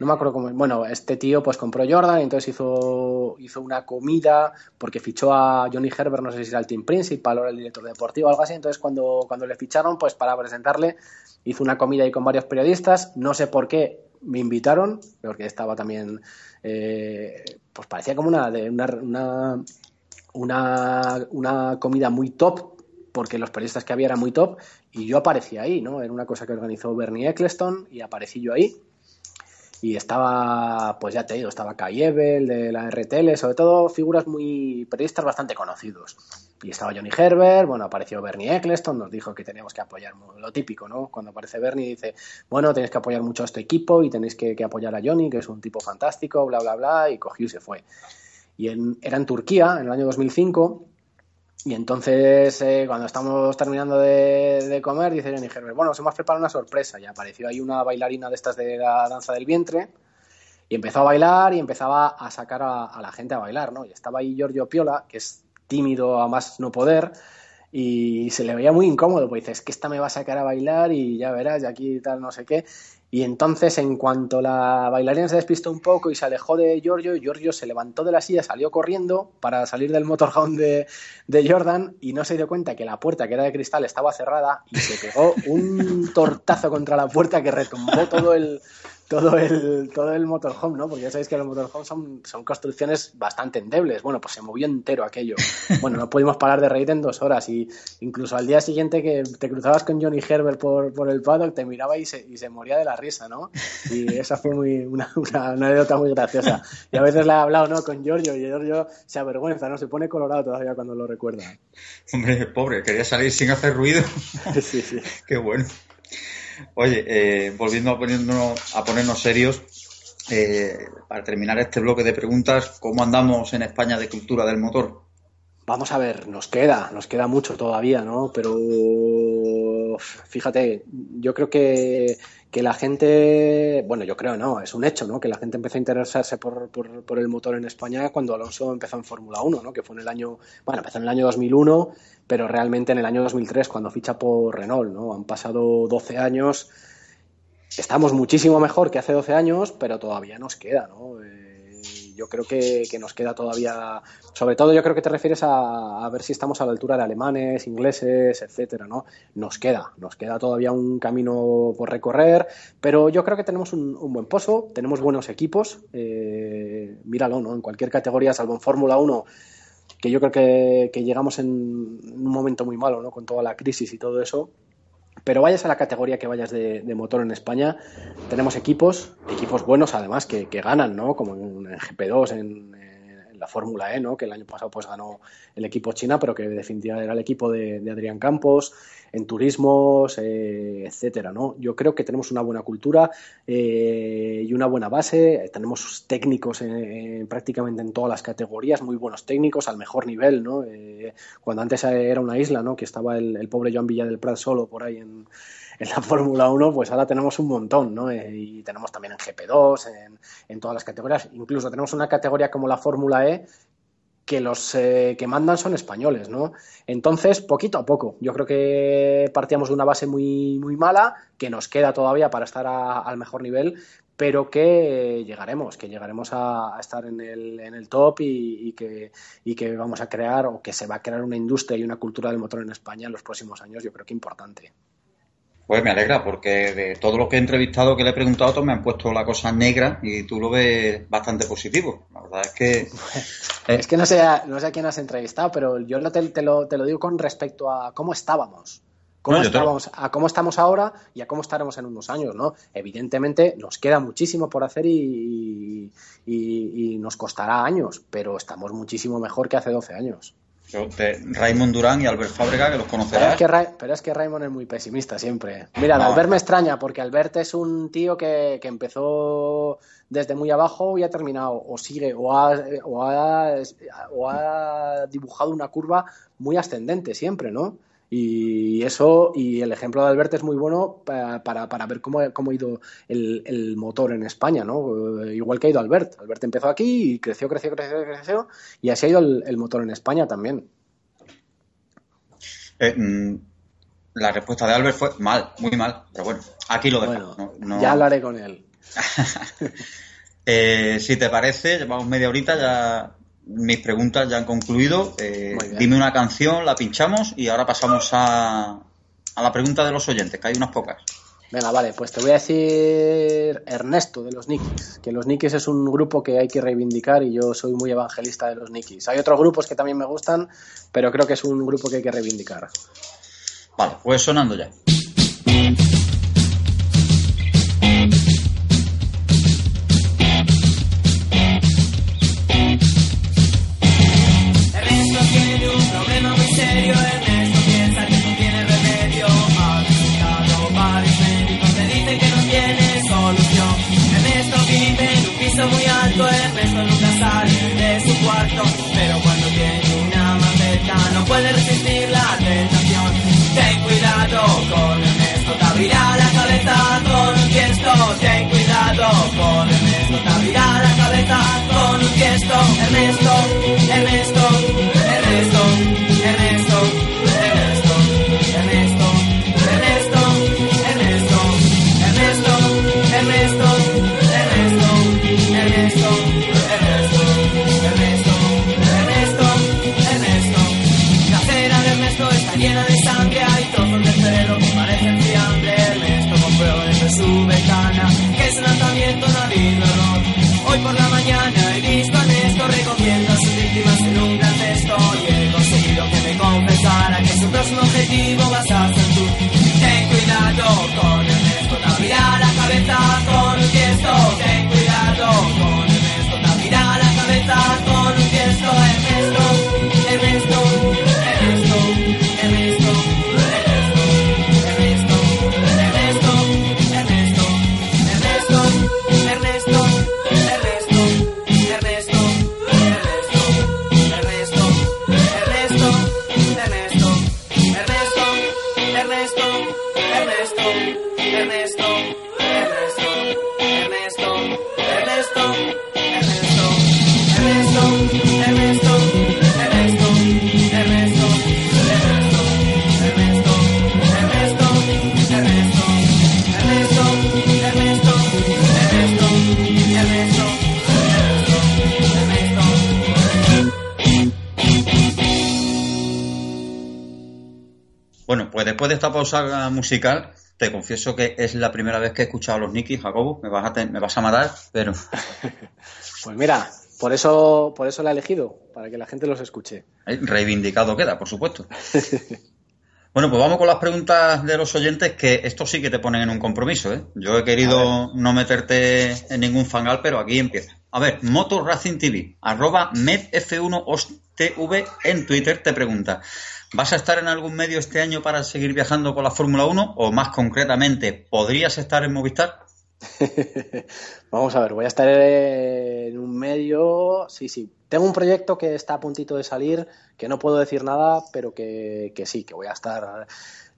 no me acuerdo cómo. Bueno, este tío pues compró Jordan y entonces hizo, hizo una comida porque fichó a Johnny Herbert, no sé si era el team principal o era el director deportivo o algo así. Entonces, cuando, cuando le ficharon, pues para presentarle, hizo una comida ahí con varios periodistas. No sé por qué me invitaron, porque estaba también. Eh, pues parecía como una, una, una, una, comida muy top porque los periodistas que había eran muy top y yo aparecía ahí, ¿no? Era una cosa que organizó Bernie Eccleston y aparecí yo ahí y estaba, pues ya te digo, estaba Kai Ebel de la RTL, sobre todo figuras muy periodistas bastante conocidos. Y estaba Johnny Herbert, bueno, apareció Bernie Eccleston, nos dijo que teníamos que apoyar, lo típico, ¿no? Cuando aparece Bernie dice, bueno, tenéis que apoyar mucho a este equipo y tenéis que, que apoyar a Johnny, que es un tipo fantástico, bla, bla, bla, y cogió y se fue. Y en, era en Turquía, en el año 2005, Y entonces, eh, cuando estamos terminando de, comer, dice Johnny Herbert, bueno, nos hemos preparado una sorpresa. Y apareció ahí una bailarina de estas de la danza del vientre y empezó a bailar y empezaba a sacar a, la gente a bailar, ¿no? Y estaba ahí Giorgio Piola, que es tímido a más no poder, y se le veía muy incómodo, pues dice, es que esta me va a sacar a bailar y ya verás, y aquí tal, no sé qué. Y entonces, en cuanto la bailarina se despistó un poco y se alejó de Giorgio, Giorgio se levantó de la silla, salió corriendo para salir del motorhome de, de Jordan y no se dio cuenta que la puerta, que era de cristal, estaba cerrada y se pegó un tortazo contra la puerta que retumbó todo el, todo el, todo el motorhome, ¿no? Porque ya sabéis que los motorhomes son, son construcciones bastante endebles. Bueno, pues se movió entero aquello. Bueno, no pudimos parar de reír en dos horas y incluso al día siguiente que te cruzabas con Johnny Herbert por, por el paddock, te miraba y se, y se moría de la risa, ¿no? Y esa fue muy, una, una, anécdota muy graciosa. Y a veces le he hablado, ¿no? Con Giorgio y Giorgio se avergüenza, ¿no? Se pone colorado todavía cuando lo recuerda. Hombre, pobre, quería salir sin hacer ruido. Sí, sí. Qué bueno. Oye, eh, volviendo a, ponernos, a ponernos serios, eh, para terminar este bloque de preguntas, ¿cómo andamos en España de cultura del motor? Vamos a ver, nos queda, nos queda mucho todavía, ¿no? Pero fíjate, yo creo que, que la gente, bueno, yo creo no, es un hecho, ¿no? Que la gente empezó a interesarse por, por, el motor en España cuando Alonso empezó en Fórmula 1, ¿no? Que fue en el año, bueno, empezó en el año 2001 pero realmente en el año 2003, cuando ficha por Renault, ¿no? Han pasado 12 años, estamos muchísimo mejor que hace 12 años, pero todavía nos queda, ¿no? Yo creo que, nos queda todavía, sobre todo yo creo que te refieres a, ver si estamos a la altura de alemanes, ingleses, etcétera, ¿no? Nos queda, nos queda todavía un camino por recorrer, pero yo creo que tenemos un, buen pozo, tenemos buenos equipos, eh, míralo, ¿no? En cualquier categoría, salvo en Fórmula 1, que yo creo que, llegamos en un momento muy malo, ¿no? Con toda la crisis y todo eso. Pero vayas a la categoría que vayas de, motor en España, tenemos equipos, equipos buenos además, que, ganan, ¿no? Como en, GP2, en, la Fórmula E, ¿no? Que el año pasado pues ganó el equipo China, pero que definitivamente era el equipo de, Adrián Campos en turismos, eh, etcétera, ¿no? Yo creo que tenemos una buena cultura eh, y una buena base. Tenemos técnicos prácticamente en todas las categorías, muy buenos técnicos al mejor nivel, ¿no? Eh, cuando antes era una isla, ¿no? Que estaba el, pobre Joan Villa del Prat solo por ahí en, la Fórmula 1, pues ahora tenemos un montón, ¿no? y tenemos también en GP2, en, en, todas las categorías. Incluso tenemos una categoría como la Fórmula E que los eh, que mandan son españoles, ¿no? Entonces, poquito a poco. Yo creo que partíamos de una base muy, muy mala, que nos queda todavía para estar al mejor nivel, pero que llegaremos, que llegaremos a, estar en el, en top y, que, y que vamos a crear o que se va a crear una industria y una cultura del motor en España en los próximos años, yo creo que importante. Pues me alegra, porque de todo lo que he entrevistado, que le he preguntado, todos me han puesto la cosa negra y tú lo ves bastante positivo. La verdad es que. Es que no sé, no sé a quién has entrevistado, pero yo te, te, lo, te lo digo con respecto a cómo estábamos. Cómo estábamos, a cómo estamos ahora y a cómo estaremos en unos años, ¿no? Evidentemente nos queda muchísimo por hacer y, y nos costará años, pero estamos muchísimo mejor que hace 12 años de Raymond Durán y Albert Fábrega, que los conocerás. Pero es que, Raymond es muy pesimista siempre. Mira, Albert me extraña, porque Albert es un tío que, empezó desde muy abajo y ha terminado, o sigue, o ha, o ha, o ha dibujado una curva muy ascendente siempre, ¿no? Y eso, y el ejemplo de Albert es muy bueno para, para, ver cómo, cómo, ha ido el, motor en España, ¿no? Igual que ha ido Albert. Albert empezó aquí y creció, creció, creció, creció, y así ha ido el, motor en España también. Eh, mm, la respuesta de Albert fue mal, muy mal, pero bueno, aquí lo dejo. Ya hablaré con él. Eh, si te parece, llevamos media horita, ya mis preguntas ya han concluido. Eh, dime una canción, la pinchamos y ahora pasamos a, a la pregunta de los oyentes, que hay unas pocas. Venga, vale, pues te voy a decir Ernesto de los Nikis, que los Nikis es un grupo que hay que reivindicar y yo soy muy evangelista de los Nikis. Hay otros grupos que también me gustan, pero creo que es un grupo que hay que reivindicar. Vale, pues sonando ya. Su ventana que es un habido error. Hoy por la mañana después de esta pausa musical, te confieso que es la primera vez que he escuchado a los Nicky, Jacobo. Me vas a, te- me vas a matar, pero Pues mira, por eso, por eso la he elegido, para que la gente los escuche. reivindicado queda, por supuesto. Bueno, pues vamos con las preguntas de los oyentes, que esto sí que te ponen en un compromiso, ¿eh? Yo he querido no meterte en ningún fangal, pero aquí empieza. A ver, Moto Racing TV, arroba medf1ostv en Twitter te pregunta, ¿vas a estar en algún medio este año para seguir viajando con la Fórmula 1? O más concretamente, ¿podrías estar en Movistar? Vamos a ver, voy a estar en un medio. Sí, sí. Tengo un proyecto que está a puntito de salir, que no puedo decir nada, pero que, que sí, que voy a estar.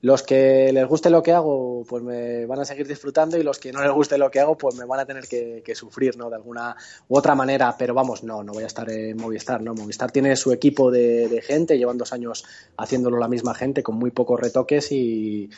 Los que les guste lo que hago, pues me van a seguir disfrutando y los que no les guste lo que hago, pues me van a tener que, sufrir, ¿no? De alguna u otra manera. Pero vamos, no, no voy a estar en Movistar, ¿no? Movistar tiene su equipo de, gente, llevan dos años haciéndolo la misma gente con muy pocos retoques y,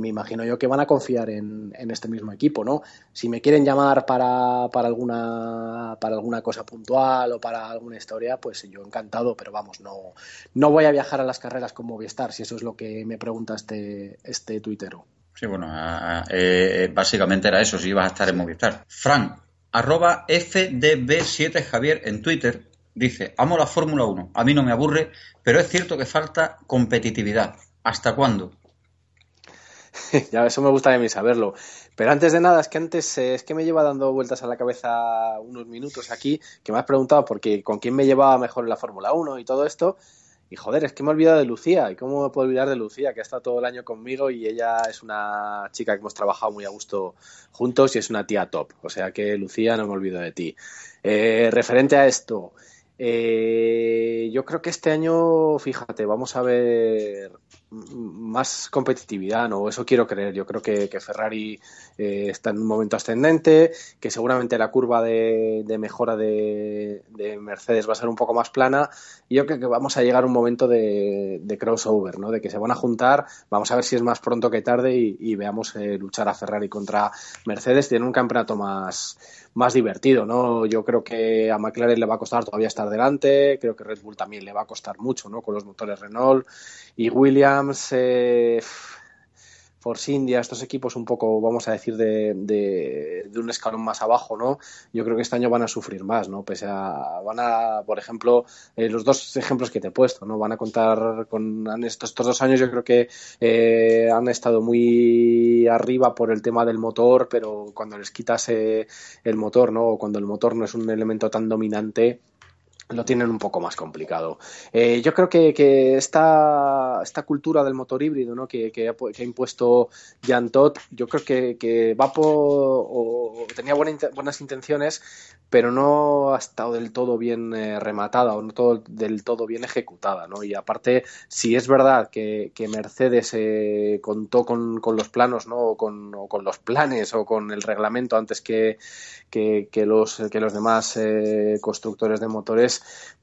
me imagino yo que van a confiar en, en este mismo equipo, ¿no? Si me quieren llamar para, para, alguna, para alguna cosa puntual o para alguna historia, pues yo encantado, pero vamos, no, no voy a viajar a las carreras con Movistar, si eso es lo que me pregunta este, este tuitero. Sí, bueno, a- a- eh, básicamente era eso, si ibas a estar en Movistar. Frank, arroba FDB7 Javier en Twitter, dice, amo la Fórmula 1, a mí no me aburre, pero es cierto que falta competitividad. ¿Hasta cuándo? ya, eso me gusta de mí saberlo. Pero antes de nada, es que antes eh, es que me lleva dando vueltas a la cabeza unos minutos aquí, que me has preguntado porque con quién me llevaba mejor en la Fórmula 1 y todo esto. Y joder, es que me he olvidado de Lucía. ¿Y cómo me puedo olvidar de Lucía? Que ha estado todo el año conmigo y ella es una chica que hemos trabajado muy a gusto juntos y es una tía top. O sea que Lucía, no me olvido de ti. Eh, referente a esto, eh, yo creo que este año, fíjate, vamos a ver más competitividad, ¿no? Eso quiero creer. Yo creo que, Ferrari eh, está en un momento ascendente, que seguramente la curva de, de mejora de, de, Mercedes va a ser un poco más plana. Y yo creo que vamos a llegar a un momento de, de, crossover, ¿no? De que se van a juntar. Vamos a ver si es más pronto que tarde y, y veamos eh, luchar a Ferrari contra Mercedes. Tiene un campeonato más, más divertido, ¿no? Yo creo que a McLaren le va a costar todavía estar delante. Creo que Red Bull también le va a costar mucho, ¿no? Con los motores Renault y Williams, eh, Force India, estos equipos un poco, vamos a decir, de, de, de, un escalón más abajo, ¿no? Yo creo que este año van a sufrir más, ¿no? Pese a, van a, por ejemplo, eh, los dos ejemplos que te he puesto, ¿no? Van a contar con estos, estos dos años, yo creo que eh, han estado muy arriba por el tema del motor, pero cuando les quitas eh, el motor, ¿no? O cuando el motor no es un elemento tan dominante, lo tienen un poco más complicado. Eh, yo creo que, esta, esta, cultura del motor híbrido ¿no? que, que, que ha, impuesto Jan Todt, yo creo que, que va por, o tenía buena, buenas intenciones, pero no ha estado del todo bien eh, rematada o no todo, del todo bien ejecutada. ¿no? Y aparte, si es verdad que, Mercedes eh, contó con, con, los planos ¿no? o, con, o con los planes o con el reglamento antes que, los, que los demás eh, constructores de motores,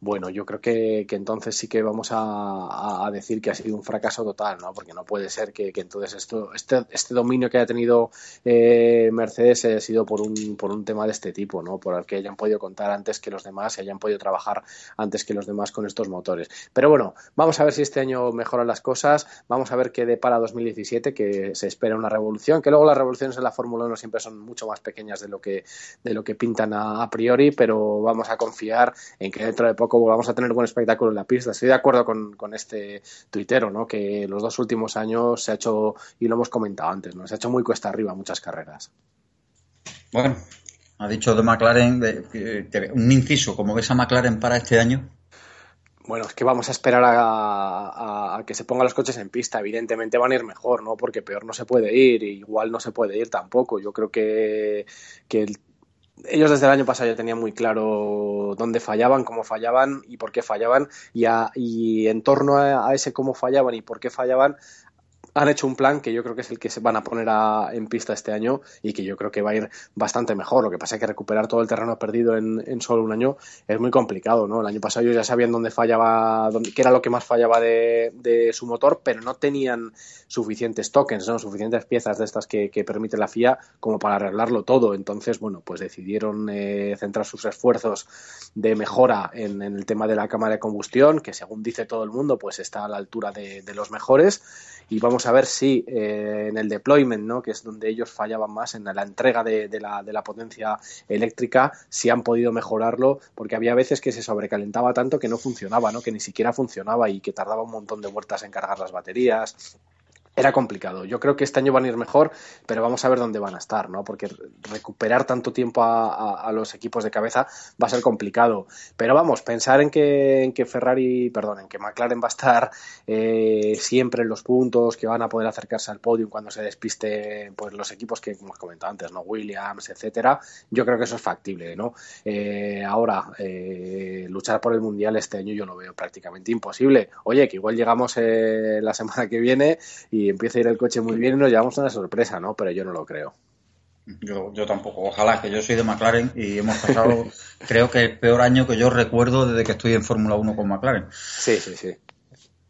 bueno, yo creo que, entonces sí que vamos a, decir que ha sido un fracaso total, ¿no? Porque no puede ser que, entonces esto, este, este dominio que ha tenido eh, Mercedes haya sido por un, por un tema de este tipo, ¿no? Por el que hayan podido contar antes que los demás y hayan podido trabajar antes que los demás con estos motores. Pero bueno, vamos a ver si este año mejoran las cosas, vamos a ver qué depara 2017, que se espera una revolución, que luego las revoluciones en la Fórmula 1 siempre son mucho más pequeñas de lo que de lo que pintan a, a, priori, pero vamos a confiar en que dentro de poco vamos a tener buen espectáculo en la pista. Estoy de acuerdo con, con este tuitero, ¿no? que los dos últimos años se ha hecho, y lo hemos comentado antes, ¿no? se ha hecho muy cuesta arriba muchas carreras. Bueno, ha dicho de McLaren, de, de, de, un inciso, ¿cómo ves a McLaren para este año? Bueno, es que vamos a esperar a, a, a, que se pongan los coches en pista. Evidentemente van a ir mejor, ¿no? Porque peor no se puede ir, igual no se puede ir tampoco. Yo creo que, que el ellos desde el año pasado ya tenían muy claro dónde fallaban, cómo fallaban y por qué fallaban. Y, a, y en torno a, a, ese cómo fallaban y por qué fallaban, han hecho un plan que yo creo que es el que se van a poner a, en pista este año y que yo creo que va a ir bastante mejor. Lo que pasa es que recuperar todo el terreno perdido en, en solo un año es muy complicado, ¿no? El año pasado ellos ya sabían dónde fallaba, dónde, qué era lo que más fallaba de, su motor, pero no tenían suficientes tokens, ¿no? Suficientes piezas de estas que, que permite la FIA como para arreglarlo todo. Entonces, bueno, pues decidieron eh, centrar sus esfuerzos de mejora en, en, el tema de la cámara de combustión, que según dice todo el mundo, pues está a la altura de, de los mejores y vamos a ver si eh, en el deployment, ¿no? que es donde ellos fallaban más, en la entrega de, de, la, de, la, potencia eléctrica, si han podido mejorarlo, porque había veces que se sobrecalentaba tanto que no funcionaba, ¿no? que ni siquiera funcionaba y que tardaba un montón de vueltas en cargar las baterías era complicado. Yo creo que este año van a ir mejor, pero vamos a ver dónde van a estar, ¿no? Porque recuperar tanto tiempo a, los equipos de cabeza va a ser complicado. Pero vamos, pensar en que, en que Ferrari, perdón, en que McLaren va a estar eh, siempre en los puntos, que van a poder acercarse al podio cuando se despiste pues, los equipos que hemos comentado antes, ¿no? Williams, etcétera. Yo creo que eso es factible, ¿no? Eh, ahora, eh, luchar por el mundial este año yo lo veo prácticamente imposible. Oye, que igual llegamos eh, la semana que viene y empieza a ir el coche muy bien y nos llevamos una sorpresa, ¿no? Pero yo no lo creo. Yo, yo tampoco. Ojalá que yo soy de McLaren y hemos pasado, creo que el peor año que yo recuerdo desde que estoy en Fórmula 1 con McLaren. Sí, sí, sí.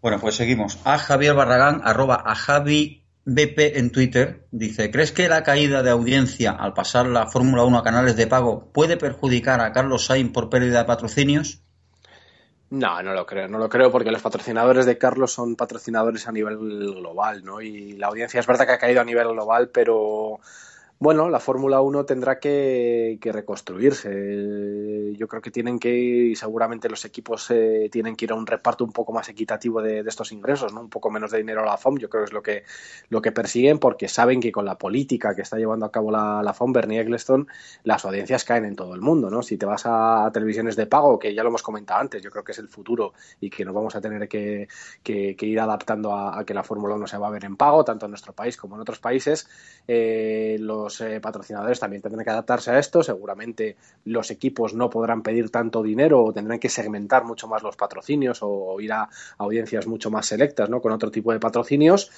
Bueno, pues seguimos. A Javier Barragán, arroba a Javi BP en Twitter, dice, ¿crees que la caída de audiencia al pasar la Fórmula 1 a canales de pago puede perjudicar a Carlos Sainz por pérdida de patrocinios? No, no lo creo, no lo creo porque los patrocinadores de Carlos son patrocinadores a nivel global, ¿no? Y la audiencia es verdad que ha caído a nivel global, pero bueno, la Fórmula 1 tendrá que, que, reconstruirse. Yo creo que tienen que, y seguramente los equipos eh, tienen que ir a un reparto un poco más equitativo de, estos ingresos, ¿no? Un poco menos de dinero a la FOM, yo creo que es lo que, lo que persiguen, porque saben que con la política que está llevando a cabo la, FOM, Bernie Eccleston, las audiencias caen en todo el mundo, ¿no? Si te vas a, televisiones de pago, que ya lo hemos comentado antes, yo creo que es el futuro y que nos vamos a tener que, que, que ir adaptando a, a, que la Fórmula 1 se va a ver en pago, tanto en nuestro país como en otros países, eh, los eh, patrocinadores también tendrán que adaptarse a esto. Seguramente los equipos no podrán pedir tanto dinero o tendrán que segmentar mucho más los patrocinios o, o ir a, a, audiencias mucho más selectas, ¿no? Con otro tipo de patrocinios.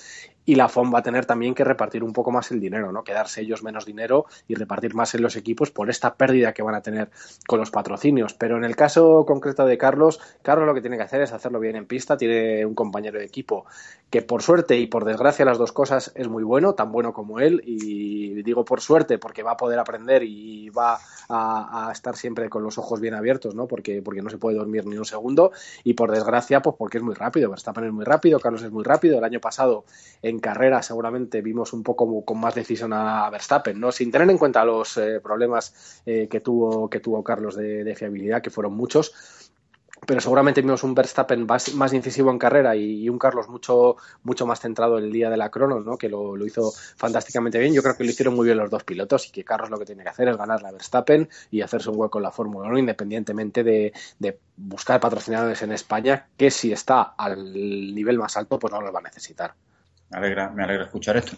Y la FOM va a tener también que repartir un poco más el dinero, ¿no? Quedarse ellos menos dinero y repartir más en los equipos por esta pérdida que van a tener con los patrocinios. Pero en el caso concreto de Carlos, Carlos lo que tiene que hacer es hacerlo bien en pista. Tiene un compañero de equipo que por suerte y por desgracia las dos cosas es muy bueno, tan bueno como él. Y digo por suerte porque va a poder aprender y va a, estar siempre con los ojos bien abiertos, ¿no? Porque, porque no se puede dormir ni un segundo. Y por desgracia, pues porque es muy rápido. Verstappen es muy rápido, Carlos es muy rápido. El año pasado en carrera seguramente vimos un poco con más decisión a Verstappen, ¿no? Sin tener en cuenta los eh, problemas eh, que tuvo que tuvo Carlos de fiabilidad, que fueron muchos pero seguramente vimos un Verstappen más, incisivo en carrera y, un Carlos mucho, mucho más centrado el día de la crono, ¿no? que lo, hizo fantásticamente bien. Yo creo que lo hicieron muy bien los dos pilotos y que Carlos lo que tiene que hacer es ganar la Verstappen y hacerse un hueco en la Fórmula 1 independientemente de, de, buscar patrocinadores en España, que si está al nivel más alto, pues no los va a necesitar. Me alegra, me alegra escuchar esto.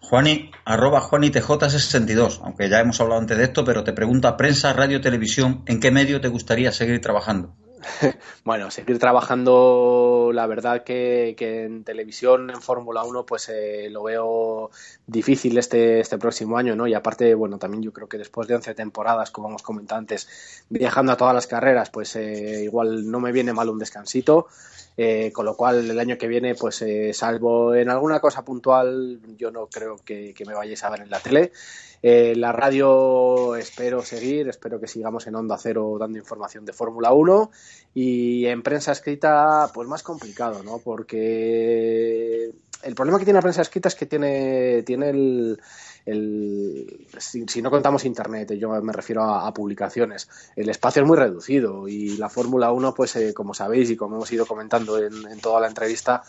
Juani, arroba JuaniTJ62, aunque ya hemos hablado antes de esto, pero te pregunta prensa, radio, televisión, ¿en qué medio te gustaría seguir trabajando? Bueno, seguir trabajando, la verdad que, en televisión, en Fórmula 1, pues eh, lo veo difícil este, este próximo año, ¿no? Y aparte, bueno, también yo creo que después de 11 temporadas, como hemos comentado antes, viajando a todas las carreras, pues eh, igual no me viene mal un descansito. Eh, con lo cual el año que viene, pues salvo en alguna cosa puntual, yo no creo que, que me vayáis a ver en la tele. Eh, la radio espero seguir, espero que sigamos en Onda Cero dando información de Fórmula 1 y en prensa escrita pues más complicado, ¿no? Porque el problema que tiene la prensa escrita es que tiene, tiene el, el, si, no contamos internet, yo me refiero a, publicaciones, el espacio es muy reducido y la Fórmula 1, pues eh, como sabéis y como hemos ido comentando en, toda la entrevista,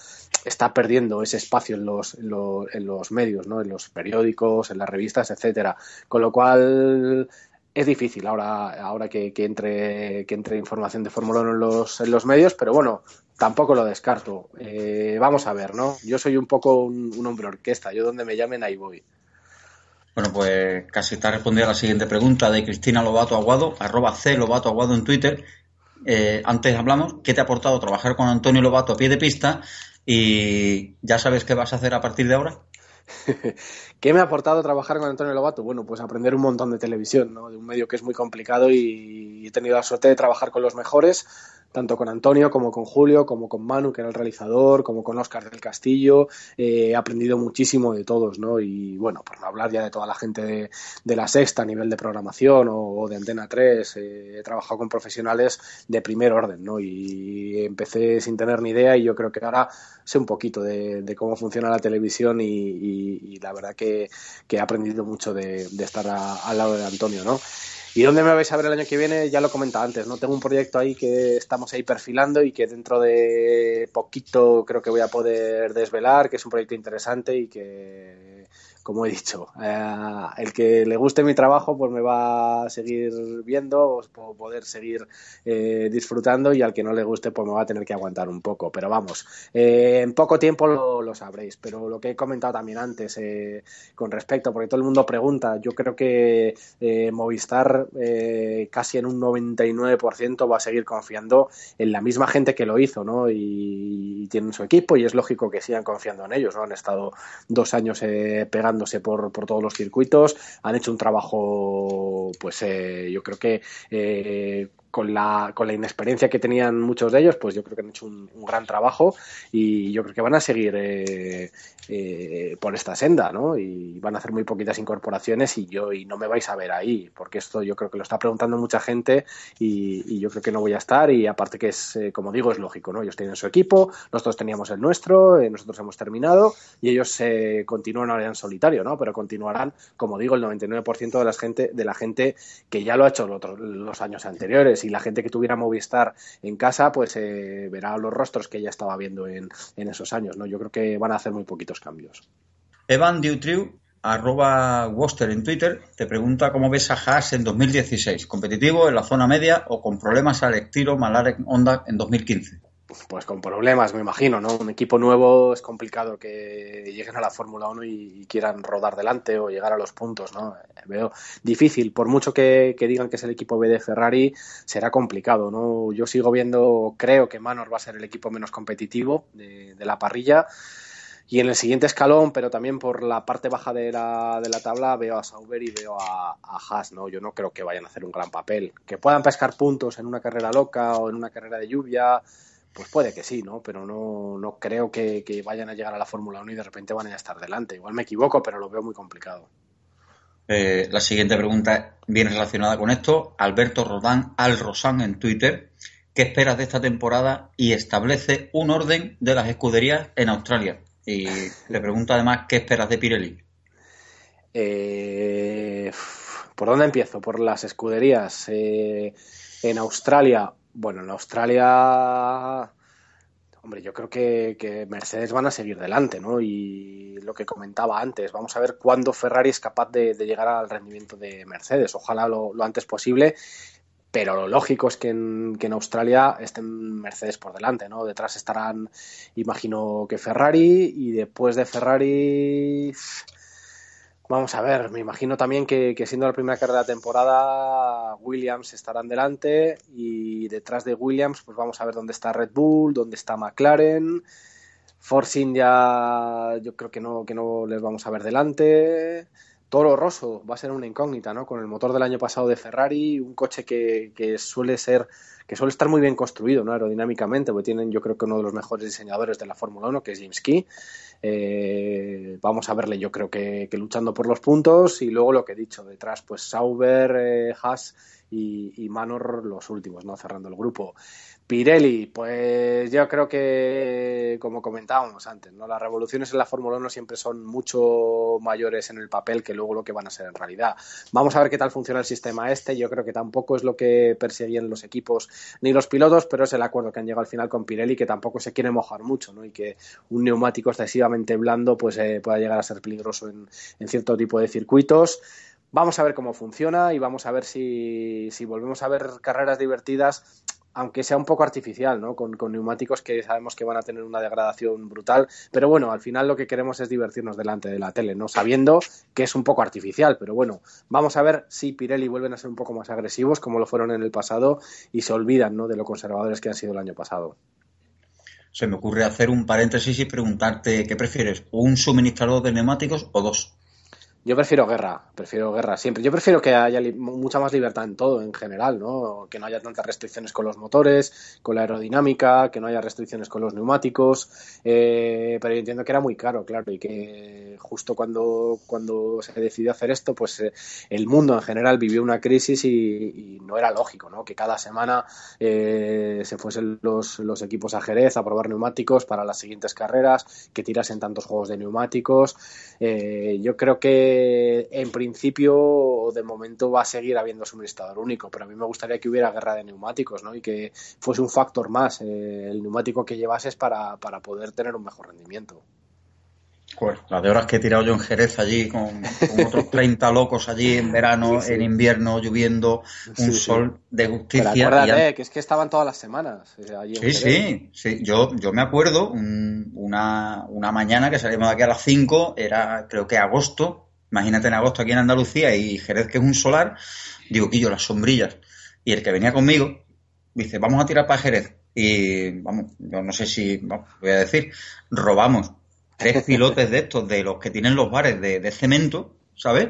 está perdiendo ese espacio en los, en, los medios, ¿no? en los periódicos, en las revistas, etcétera. Con lo cual es difícil ahora, ahora que, entre, que entre información de Fórmula 1 en los, en los medios, pero bueno, tampoco lo descarto. Eh, vamos a ver, ¿no? Yo soy un poco un, un hombre orquesta, yo donde me llamen ahí voy. Bueno, pues casi está respondiendo a la siguiente pregunta de Cristina Lobato Aguado, arroba C Lobato Aguado en Twitter. Eh, antes hablamos, ¿qué te ha aportado trabajar con Antonio Lobato a pie de pista? Y ya sabes qué vas a hacer a partir de ahora. ¿Qué me ha aportado trabajar con Antonio Lobato? Bueno, pues aprender un montón de televisión, ¿no? De un medio que es muy complicado y he tenido la suerte de trabajar con los mejores, tanto con Antonio como con Julio, como con Manu, que era el realizador, como con Oscar del Castillo. Eh, he aprendido muchísimo de todos, ¿no? Y bueno, por no hablar ya de toda la gente de, la sexta a nivel de programación o, de Antena 3, eh, he trabajado con profesionales de primer orden, ¿no? Y empecé sin tener ni idea y yo creo que ahora sé un poquito de, cómo funciona la televisión y, la verdad que, he aprendido mucho de, estar al lado de Antonio, ¿no? ¿Y dónde me vais a ver el año que viene? Ya lo he comentado antes, ¿no? Tengo un proyecto ahí que estamos ahí perfilando y que dentro de poquito creo que voy a poder desvelar, que es un proyecto interesante y que como he dicho, eh, el que le guste mi trabajo pues me va a seguir viendo, o poder seguir eh, disfrutando y al que no le guste pues me va a tener que aguantar un poco. Pero vamos, eh, en poco tiempo lo, sabréis. Pero lo que he comentado también antes con respecto, porque todo el mundo pregunta, yo creo que Movistar casi en un 99% va a seguir confiando en la misma gente que lo hizo, ¿no? Y, y tienen su equipo y es lógico que sigan confiando en ellos, ¿no? Han estado dos años pegando por, por todos los circuitos, han hecho un trabajo, pues eh, yo creo que eh, con la, con la inexperiencia que tenían muchos de ellos, pues yo creo que han hecho un, gran trabajo y yo creo que van a seguir eh, eh, por esta senda, ¿no? Y van a hacer muy poquitas incorporaciones y yo y no me vais a ver ahí, porque esto yo creo que lo está preguntando mucha gente y, yo creo que no voy a estar y aparte que es, eh, como digo, es lógico, ¿no? Ellos tienen su equipo, nosotros teníamos el nuestro, nosotros hemos terminado y ellos continúan ahora en solitario, ¿no? Pero continuarán, como digo, el 99% de la gente, de la gente que ya lo ha hecho los años anteriores y la gente que tuviera Movistar en casa, pues eh, verá los rostros que ella estaba viendo en, esos años, ¿no? Yo creo que van a hacer muy poquitos cambios. Evan Dutriu, arroba Woster en Twitter, te pregunta cómo ves a Haas en 2016, competitivo en la zona media o con problemas al estilo Malaren Honda en 2015 pues con problemas, me imagino, ¿no? Un equipo nuevo es complicado que lleguen a la Fórmula 1 y, quieran rodar delante o llegar a los puntos, ¿no? Veo difícil, por mucho que, digan que es el equipo B de Ferrari, será complicado, ¿no? Yo sigo viendo, creo que Manor va a ser el equipo menos competitivo de, la parrilla. Y en el siguiente escalón, pero también por la parte baja de la, de la tabla, veo a Sauber y veo a, a, Haas, ¿no? Yo no creo que vayan a hacer un gran papel. Que puedan pescar puntos en una carrera loca o en una carrera de lluvia, pues puede que sí, ¿no? Pero no, no creo que, vayan a llegar a la Fórmula 1 y de repente van a estar delante. Igual me equivoco, pero lo veo muy complicado. Eh, la siguiente pregunta viene relacionada con esto. Alberto Rodán Al Rosán en Twitter. ¿Qué esperas de esta temporada? Y establece un orden de las escuderías en Australia. Y le pregunta además qué esperas de Pirelli. Eh, ¿Por dónde empiezo? Por las escuderías. Eh, en Australia Bueno, en Australia Hombre, yo creo que, Mercedes van a seguir delante, ¿no? Y lo que comentaba antes, vamos a ver cuándo Ferrari es capaz de, llegar al rendimiento de Mercedes. Ojalá lo, antes posible, pero lo lógico es que en, que en, Australia estén Mercedes por delante, ¿no? Detrás estarán, imagino que Ferrari, y después de Ferrari Vamos a ver, me imagino también que, siendo la primera carrera de la temporada, Williams estarán delante y detrás de Williams, pues vamos a ver dónde está Red Bull, dónde está McLaren. Force India, yo creo que no, que no les vamos a ver delante. Toro Rosso va a ser una incógnita, ¿no? Con el motor del año pasado de Ferrari, un coche que, suele ser que suele estar muy bien construido ¿no? aerodinámicamente, porque tienen yo creo que uno de los mejores diseñadores de la Fórmula 1, que es James Key. Eh, vamos a verle yo creo que, luchando por los puntos y luego lo que he dicho, detrás pues Sauber, eh, Haas y, Manor los últimos, ¿no? cerrando el grupo. Pirelli, pues yo creo que, como comentábamos antes, ¿no? las revoluciones en la Fórmula 1 siempre son mucho mayores en el papel que luego lo que van a ser en realidad. Vamos a ver qué tal funciona el sistema este. Yo creo que tampoco es lo que perseguían los equipos ni los pilotos, pero es el acuerdo que han llegado al final con Pirelli, que tampoco se quiere mojar mucho ¿no? y que un neumático excesivamente blando pues, eh, pueda llegar a ser peligroso en, en cierto tipo de circuitos. Vamos a ver cómo funciona y vamos a ver si, si volvemos a ver carreras divertidas aunque sea un poco artificial, ¿no? Con, neumáticos que sabemos que van a tener una degradación brutal. Pero bueno, al final lo que queremos es divertirnos delante de la tele, ¿no? Sabiendo que es un poco artificial. Pero bueno, vamos a ver si Pirelli vuelven a ser un poco más agresivos como lo fueron en el pasado y se olvidan, ¿no? De lo conservadores que han sido el año pasado. Se me ocurre hacer un paréntesis y preguntarte qué prefieres, un suministrador de neumáticos o dos. Yo prefiero guerra, prefiero guerra siempre. Yo prefiero que haya mucha más libertad en todo, en general, ¿no? Que no haya tantas restricciones con los motores, con la aerodinámica, que no haya restricciones con los neumáticos. Eh, pero entiendo que era muy caro, claro, y que justo cuando, cuando se decidió hacer esto, pues eh, el mundo en general vivió una crisis y, no era lógico, ¿no? Que cada semana eh, se fuesen los, los equipos a Jerez a probar neumáticos para las siguientes carreras, que tirasen tantos juegos de neumáticos. yo creo que en principio de momento va a seguir habiendo suministrador único, pero a mí me gustaría que hubiera guerra de neumáticos ¿no? y que fuese un factor más eh, el neumático que llevases para, para poder tener un mejor rendimiento. Pues las de horas que he tirado yo en Jerez allí, con, otros 30 locos allí en verano, en invierno, lloviendo, un sol de justicia. Pero acuérdate, que es que estaban todas las semanas. allí sí, sí, sí. Yo, yo me acuerdo una, una mañana que salimos de aquí a las 5, era creo que agosto, Imagínate en agosto aquí en Andalucía y Jerez, que es un solar, digo, Quillo, las sombrillas. Y el que venía conmigo dice, vamos a tirar para Jerez. Y vamos, yo no sé si, voy a decir, robamos tres pilotes de estos, de los que tienen los bares de, cemento, ¿sabes?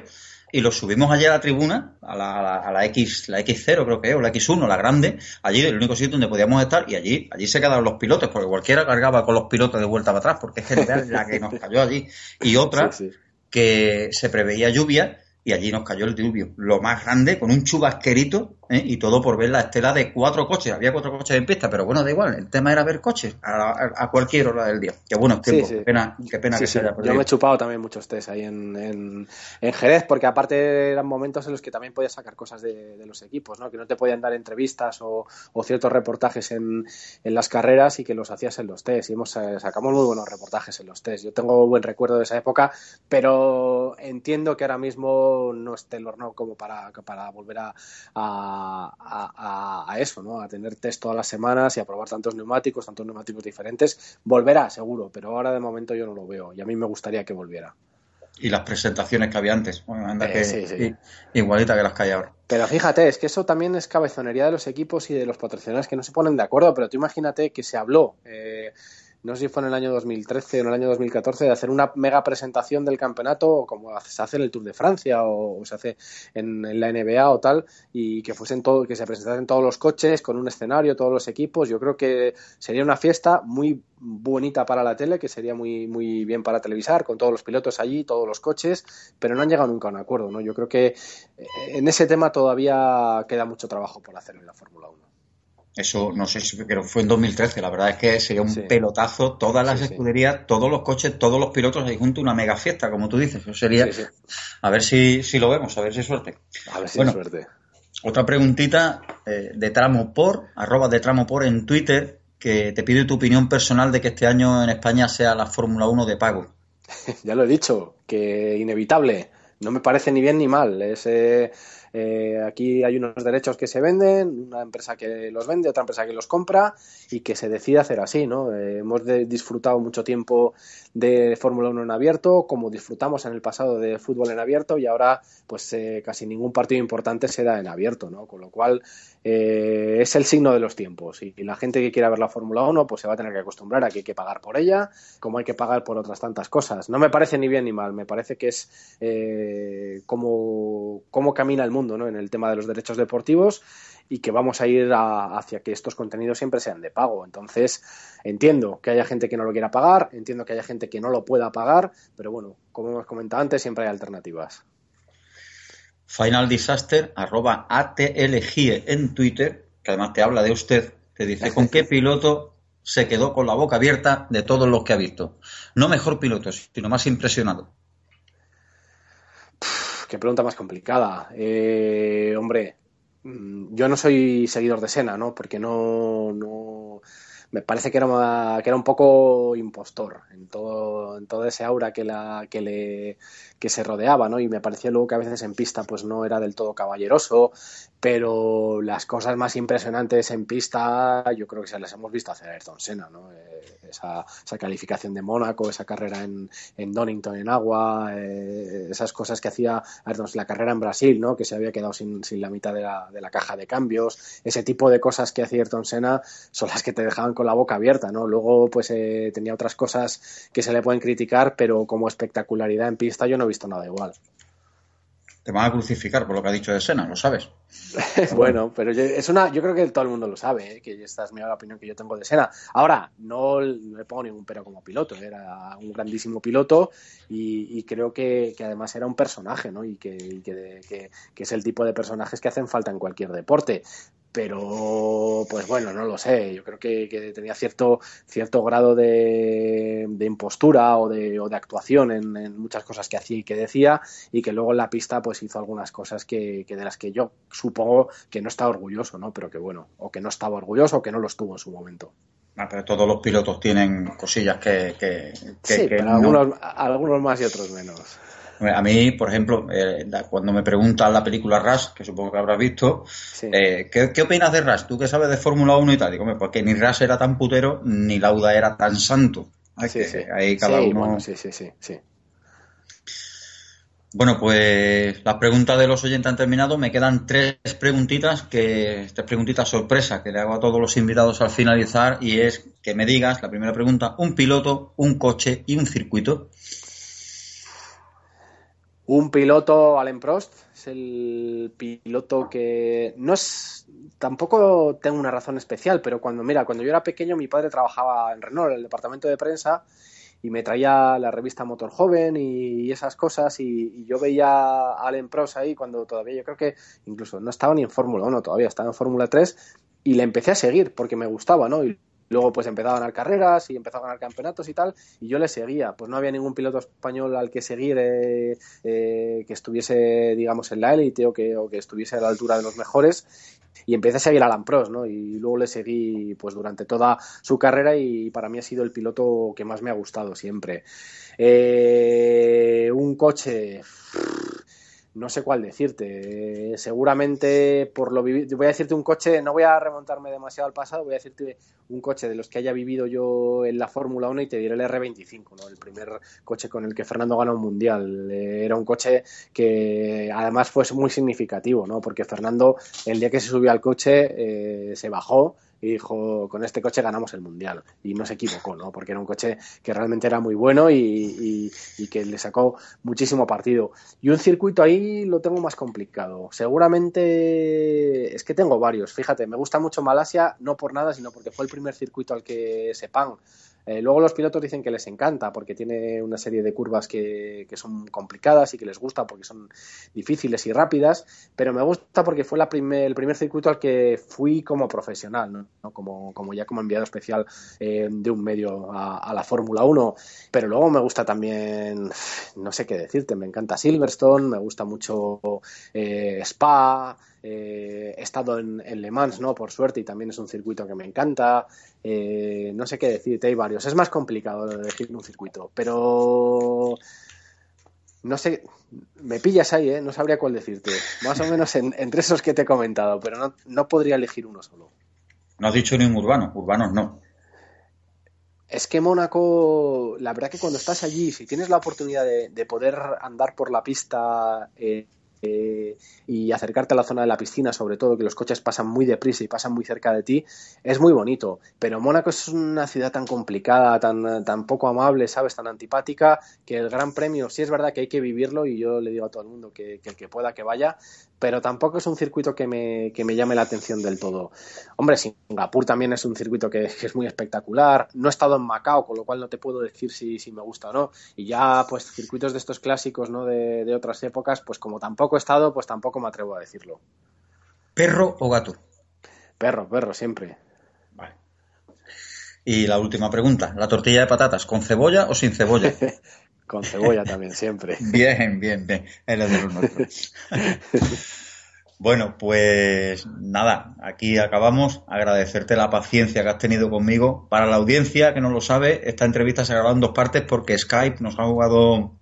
Y los subimos allí a la tribuna, a la, a la, X, la X0 creo que es, o la X1, la grande, allí el único sitio donde podíamos estar, y allí, allí se quedaron los pilotes, porque cualquiera cargaba con los pilotos de vuelta para atrás, porque es que la que nos cayó allí. Y otra, que se preveía lluvia y allí nos cayó el diluvio, lo más grande, con un chubasquerito ¿eh? y todo por ver la estela de cuatro coches. Había cuatro coches en pista, pero bueno, da igual, el tema era ver coches a, cualquier hora del día. Qué bueno qué pena, qué pena que se haya Yo me he chupado también muchos test ahí en, en, Jerez, porque aparte eran momentos en los que también podías sacar cosas de, los equipos, ¿no? que no te podían dar entrevistas o, ciertos reportajes en, en, las carreras y que los hacías en los test. Y hemos, eh, sacamos muy buenos reportajes en los test. Yo tengo buen recuerdo de esa época, pero entiendo que ahora mismo no esté el horno como para, para volver a a, eso, ¿no? A tener test todas las semanas y a probar tantos neumáticos, tantos neumáticos diferentes. Volverá, seguro, pero ahora de momento yo no lo veo y a mí me gustaría que volviera. Y las presentaciones que había antes, anda que igualita que las que hay ahora. Pero fíjate, es que eso también es cabezonería de los equipos y de los patrocinadores que no se ponen de acuerdo, pero tú imagínate que se habló. Eh, no sé si fue en el año 2013 o en el año 2014, de hacer una mega presentación del campeonato, como se hace en el Tour de Francia o, se hace en, la NBA o tal, y que fuesen todo, que se presentasen todos los coches con un escenario, todos los equipos. Yo creo que sería una fiesta muy bonita para la tele, que sería muy, muy bien para televisar, con todos los pilotos allí, todos los coches, pero no han llegado nunca a un acuerdo, ¿no? Yo creo que eh, en ese tema todavía queda mucho trabajo por hacer en la Fórmula 1. Eso no sé si pero fue en 2013. La verdad es que sería un pelotazo. Todas las escuderías, todos los coches, todos los pilotos ahí junto una mega fiesta, como tú dices. Eso sería. A ver si, si lo vemos, a ver si suerte. A ver si suerte. Otra preguntita eh, de tramo por, arroba de tramo por en Twitter, que te pide tu opinión personal de que este año en España sea la Fórmula 1 de pago. ya lo he dicho, que inevitable. No me parece ni bien ni mal. Es, eh, eh, aquí hay unos derechos que se venden, una empresa que los vende, otra empresa que los compra y que se decide hacer así, ¿no? Eh, hemos disfrutado mucho tiempo de Fórmula 1 en abierto, como disfrutamos en el pasado de fútbol en abierto y ahora pues eh, casi ningún partido importante se da en abierto, ¿no? Con lo cual es el signo de los tiempos y, la gente que quiera ver la Fórmula 1 pues se va a tener que acostumbrar a que hay que pagar por ella, como hay que pagar por otras tantas cosas. No me parece ni bien ni mal, me parece que es como, como camina el mundo en el tema de los derechos deportivos y que vamos a ir hacia que estos contenidos siempre sean de pago. Entonces, entiendo que haya gente que no lo quiera pagar, entiendo que haya gente que no lo pueda pagar, pero bueno, como hemos comentado antes, siempre hay alternativas. Final Disaster, arroba ATLGIE en Twitter, que además te habla de usted, te dice con qué piloto se quedó con la boca abierta de todos los que ha visto. No mejor piloto, sino más impresionado qué pregunta más complicada. Eh, hombre, mm, yo no soy seguidor de Sena, ¿no? Porque no, no me parece que era, que era un poco impostor en todo, en todo ese aura que, la, que, le, que se rodeaba, ¿no? Y me parecía luego que a veces en pista pues no era del todo caballeroso, pero las cosas más impresionantes en pista yo creo que se las hemos visto hacer a Ayrton Senna, ¿no? Eh, esa, esa, calificación de Mónaco, esa carrera en, en Donington en agua, eh, esas cosas que hacía Ayrton, la carrera en Brasil, ¿no? Que se había quedado sin, sin la mitad de la, de la, caja de cambios, ese tipo de cosas que hacía Ayrton Senna son las que te dejaban con la boca abierta, ¿no? Luego pues eh, tenía otras cosas que se le pueden criticar, pero como espectacularidad en pista yo no he visto nada igual te van a crucificar por lo que ha dicho de Sena, lo sabes. bueno, pero yo, es una, yo creo que todo el mundo lo sabe, ¿eh? que esta es mi opinión que yo tengo de Sena. Ahora, no, le pongo ningún pero como piloto, era un grandísimo piloto y, creo que, además era un personaje, ¿no? Y, que, que, es el tipo de personajes que hacen falta en cualquier deporte pero pues bueno, no lo sé. Yo creo que, tenía cierto, cierto grado de, impostura o de, o de actuación en, muchas cosas que hacía y que decía, y que luego en la pista pues hizo algunas cosas que, de las que yo supongo que no estaba orgulloso, ¿no? Pero que bueno, o que no estaba orgulloso o que no lo estuvo en su momento. Ah, pero todos los pilotos tienen cosillas que. que, sí, pero algunos, algunos más y otros menos. A mí, por ejemplo, eh, cuando me preguntan la película Rush, que supongo que habrás visto, eh, ¿qué, opinas de Rush? Tú que sabes de Fórmula 1 y tal, digo, porque ni Rush era tan putero, ni Lauda era tan santo. sí, sí. Ahí cada uno... sí, sí, sí, sí. Bueno, pues las preguntas de los oyentes han terminado. Me quedan tres preguntitas, que tres preguntitas sorpresa que le hago a todos los invitados al finalizar y es que me digas la primera pregunta: un piloto, un coche y un circuito. Un piloto, Allen Prost, es el piloto que no es, tampoco tengo una razón especial, pero cuando, mira, cuando yo era pequeño mi padre trabajaba en Renault, en el departamento de prensa, y me traía la revista Motor Joven y, esas cosas, y, yo veía a Allen Prost ahí cuando todavía, yo creo que incluso no estaba ni en Fórmula 1 todavía, estaba en Fórmula 3, y le empecé a seguir porque me gustaba, ¿no? Luego pues empezó a ganar carreras y empezó a ganar campeonatos y tal, y yo le seguía. Pues no había ningún piloto español al que seguir eh, eh, que estuviese, digamos, en la élite o que, o que estuviese a la altura de los mejores. Y empecé a seguir a Alan Prost, ¿no? Y luego le seguí pues durante toda su carrera y para mí ha sido el piloto que más me ha gustado siempre. Eh, un coche no sé cuál decirte. seguramente por lo vivido, voy a decirte un coche, no voy a remontarme demasiado al pasado, voy a decirte un coche de los que haya vivido yo en la Fórmula 1 y te diré el R25, ¿no? el primer coche con el que Fernando ganó un mundial. Era un coche que además fue muy significativo, ¿no? porque Fernando el día que se subió al coche eh, se bajó y dijo, con este coche ganamos el Mundial. Y no se equivocó, ¿no? Porque era un coche que realmente era muy bueno y, que le sacó muchísimo partido. Y un circuito ahí lo tengo más complicado. Seguramente es que tengo varios. Fíjate, me gusta mucho Malasia, no por nada, sino porque fue el primer circuito al que Sepang eh, luego los pilotos dicen que les encanta porque tiene una serie de curvas que, son complicadas y que les gusta porque son difíciles y rápidas, pero me gusta porque fue el primer circuito al que fui como profesional, ¿no? Como, como, ya como enviado especial eh, de un medio a, la Fórmula 1, pero luego me gusta también, no sé qué decirte, me encanta Silverstone, me gusta mucho eh, Spa, Eh, he estado en, Le Mans, ¿no? Por suerte, y también es un circuito que me encanta. Eh, no sé qué decirte, hay varios. Es más complicado elegir un circuito, pero no sé, me pillas ahí, ¿eh? No sabría cuál decirte. Más o menos entre esos que te he comentado, pero no, no podría elegir uno solo. No has dicho ni un urbano, urbanos no. Es que Mónaco, la verdad que cuando estás allí, si tienes la oportunidad de, poder andar por la pista eh, eh, y acercarte a la zona de la piscina, sobre todo, que los coches pasan muy deprisa y pasan muy cerca de ti, es muy bonito. Pero Mónaco es una ciudad tan complicada, tan, tan poco amable, ¿sabes? Tan antipática, que el Gran Premio sí es verdad que hay que vivirlo y yo le digo a todo el mundo que, que el que pueda que vaya, pero tampoco es un circuito que me, que me llame la atención del todo. Hombre, Singapur también es un circuito que, es muy espectacular. No he estado en Macao, con lo cual no te puedo decir si, si me gusta o no. Y ya, pues, circuitos de estos clásicos, ¿no? De, de otras épocas, pues como tampoco he estado, pues tampoco me atrevo a decirlo. ¿Perro o gato? Perro, perro, siempre. Vale. Y la última pregunta, ¿la tortilla de patatas con cebolla o sin cebolla? Con cebolla también, siempre. Bien, bien, bien. Es lo de los nuestros. Bueno, pues nada, aquí acabamos. Agradecerte la paciencia que has tenido conmigo. Para la audiencia que no lo sabe, esta entrevista se ha grabado en dos partes porque Skype nos ha jugado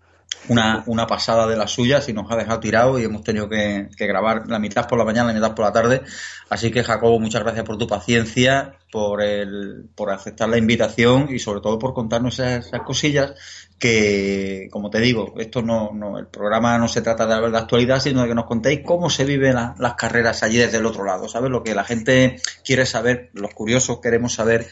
una, una pasada de las suyas y nos ha dejado tirado y hemos tenido que, grabar la mitad por la mañana, la mitad por la tarde. Así que, Jacobo, muchas gracias por tu paciencia, por, el, por aceptar la invitación y sobre todo por contarnos esas, cosillas que, como te digo, esto no, no, el programa no se trata de hablar de actualidad, sino de que nos contéis cómo se viven la, las carreras allí desde el otro lado, ¿sabes? Lo que la gente quiere saber, los curiosos queremos saber,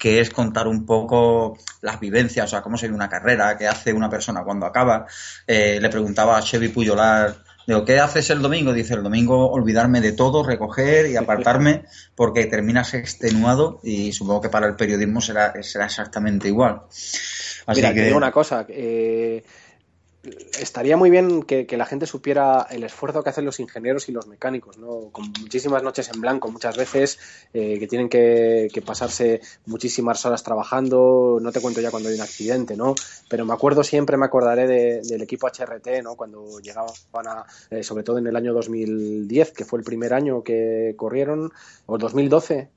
que es contar un poco las vivencias, o sea, cómo se vive una carrera, qué hace una persona cuando acaba. Eh, le preguntaba a Chevy Puyolar, digo, ¿qué haces el domingo? Dice, el domingo olvidarme de todo, recoger y apartarme, porque terminas extenuado y supongo que para el periodismo será, será exactamente igual. Así Mira, que... te digo una cosa. Eh, estaría muy bien que, la gente supiera el esfuerzo que hacen los ingenieros y los mecánicos, ¿no? Con muchísimas noches en blanco, muchas veces, eh, que tienen que, que, pasarse muchísimas horas trabajando, no te cuento ya cuando hay un accidente, ¿no? Pero me acuerdo siempre, me acordaré de, del equipo HRT, ¿no? Cuando llegaban a, eh, sobre todo en el año 2010, que fue el primer año que corrieron, o 2012.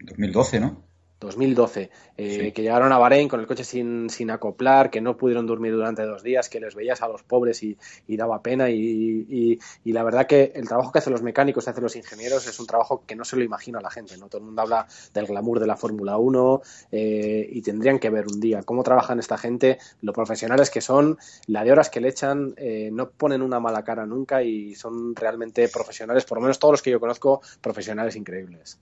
2012, ¿no? 2012, eh, sí. que llegaron a Bahrein con el coche sin, sin, acoplar, que no pudieron dormir durante dos días, que les veías a los pobres y, y daba pena. Y, y, y, la verdad que el trabajo que hacen los mecánicos, que hacen los ingenieros, es un trabajo que no se lo imagina a la gente. ¿no? Todo el mundo habla del glamour de la Fórmula 1 eh, y tendrían que ver un día cómo trabajan esta gente, lo profesionales que son, la de horas que le echan, eh, no ponen una mala cara nunca y son realmente profesionales, por lo menos todos los que yo conozco, profesionales increíbles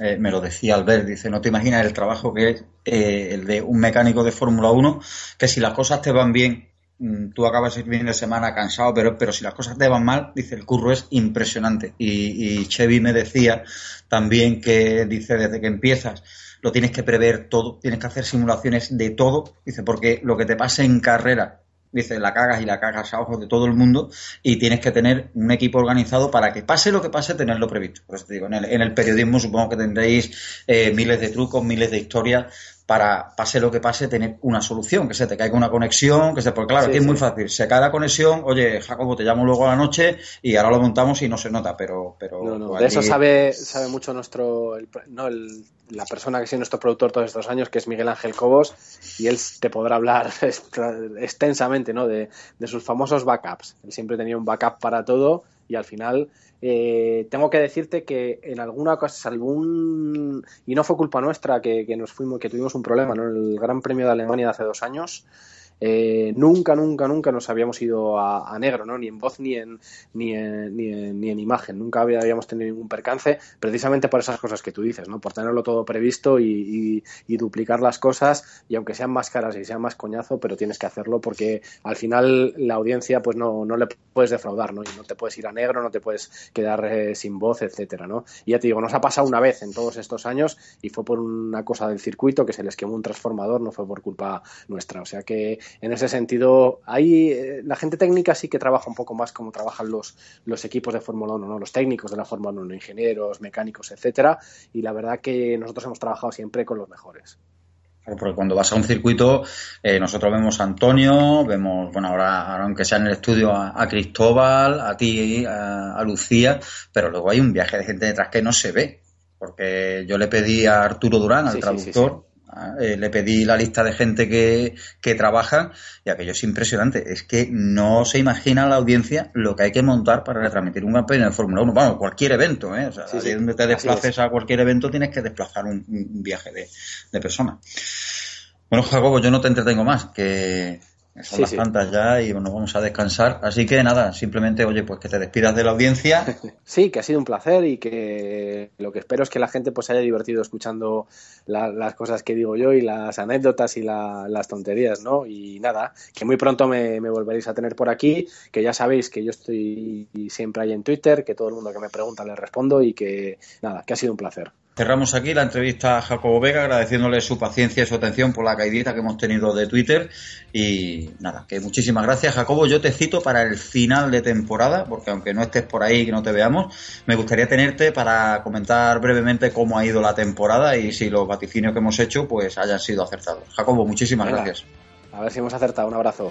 eh, me lo decía Albert, dice, no te imaginas el trabajo que es eh, el de un mecánico de Fórmula 1, que si las cosas te van bien, mm, tú acabas el fin de semana cansado, pero, pero si las cosas te van mal, dice, el curro es impresionante. Y, y Chevy me decía también que, dice, desde que empiezas, lo tienes que prever todo, tienes que hacer simulaciones de todo, dice, porque lo que te pase en carrera dice, la cagas y la cagas a ojos de todo el mundo y tienes que tener un equipo organizado para que pase lo que pase, tenerlo previsto. Pues te digo, en el, en el periodismo supongo que tendréis eh, miles de trucos, miles de historias para, pase lo que pase, tener una solución, que se te caiga una conexión, que se, porque claro, sí, aquí sí. es muy fácil, se cae la conexión, oye, Jacobo, te llamo luego a la noche y ahora lo montamos y no se nota, pero... pero no, no, de eso sabe, sabe mucho nuestro, el, no, el, la persona que ha sido nuestro productor todos estos años, que es Miguel Ángel Cobos, y él te podrá hablar extensamente ¿no? de, de sus famosos backups. Él siempre tenía un backup para todo y al final eh, tengo que decirte que en alguna cosa, algún y no fue culpa nuestra que, que nos fuimos, que tuvimos un problema, ¿no? El Gran Premio de Alemania de hace dos años. Eh, nunca, nunca, nunca nos habíamos ido a, negro, ¿no? Ni en voz ni en, ni en, ni en, ni en imagen. Nunca habíamos tenido ningún percance, precisamente por esas cosas que tú dices, ¿no? Por tenerlo todo previsto y, duplicar las cosas, y aunque sean más caras y sean más coñazo, pero tienes que hacerlo porque al final la audiencia, pues no, no le puedes defraudar, ¿no? Y no te puedes ir a negro, no te puedes quedar eh, sin voz, etcétera, ¿no? Y ya te digo, nos ha pasado una vez en todos estos años y fue por una cosa del circuito que se les quemó un transformador, no fue por culpa nuestra. O sea que en ese sentido, ahí eh, la gente técnica sí que trabaja un poco más como trabajan los, los equipos de Fórmula 1, ¿no? los técnicos de la Fórmula 1, ingenieros, mecánicos, etcétera, y la verdad que nosotros hemos trabajado siempre con los mejores. Porque cuando vas a un circuito, eh, nosotros vemos a Antonio, vemos, bueno, ahora, aunque sea en el estudio, a, Cristóbal, a ti, a, Lucía, pero luego hay un viaje de gente detrás que no se ve. Porque yo le pedí a Arturo Durán, al traductor, eh, le pedí la lista de gente que, que trabaja y aquello es impresionante. Es que no se imagina la audiencia lo que hay que montar para retransmitir un campeonato de Fórmula 1. Bueno, cualquier evento, ¿eh? O sea, donde te desplaces a cualquier evento tienes que desplazar un, viaje de, de personas. Bueno, Jacobo, yo no te entretengo más, que son las tantas ya y nos vamos a descansar. Así que nada, simplemente, oye, pues que te despidas de la audiencia. Sí, que ha sido un placer y que lo que espero es que la gente pues se haya divertido escuchando las cosas que digo yo y las anécdotas y las tonterías, ¿no? Y nada, que muy pronto me, me, volveréis a tener por aquí, que ya sabéis que yo estoy siempre ahí en Twitter, que todo el mundo que me pregunta le respondo y que nada, que ha sido un placer. Cerramos aquí la entrevista a Jacobo Vega, agradeciéndole su paciencia y su atención por la caidita que hemos tenido de Twitter. Y nada, que muchísimas gracias, Jacobo. Yo te cito para el final de temporada, porque aunque no estés por ahí y que no te veamos, me gustaría tenerte para comentar brevemente cómo ha ido la temporada y si los vaticinios que hemos hecho pues hayan sido acertados. Jacobo, muchísimas gracias. A ver si hemos acertado. Un abrazo.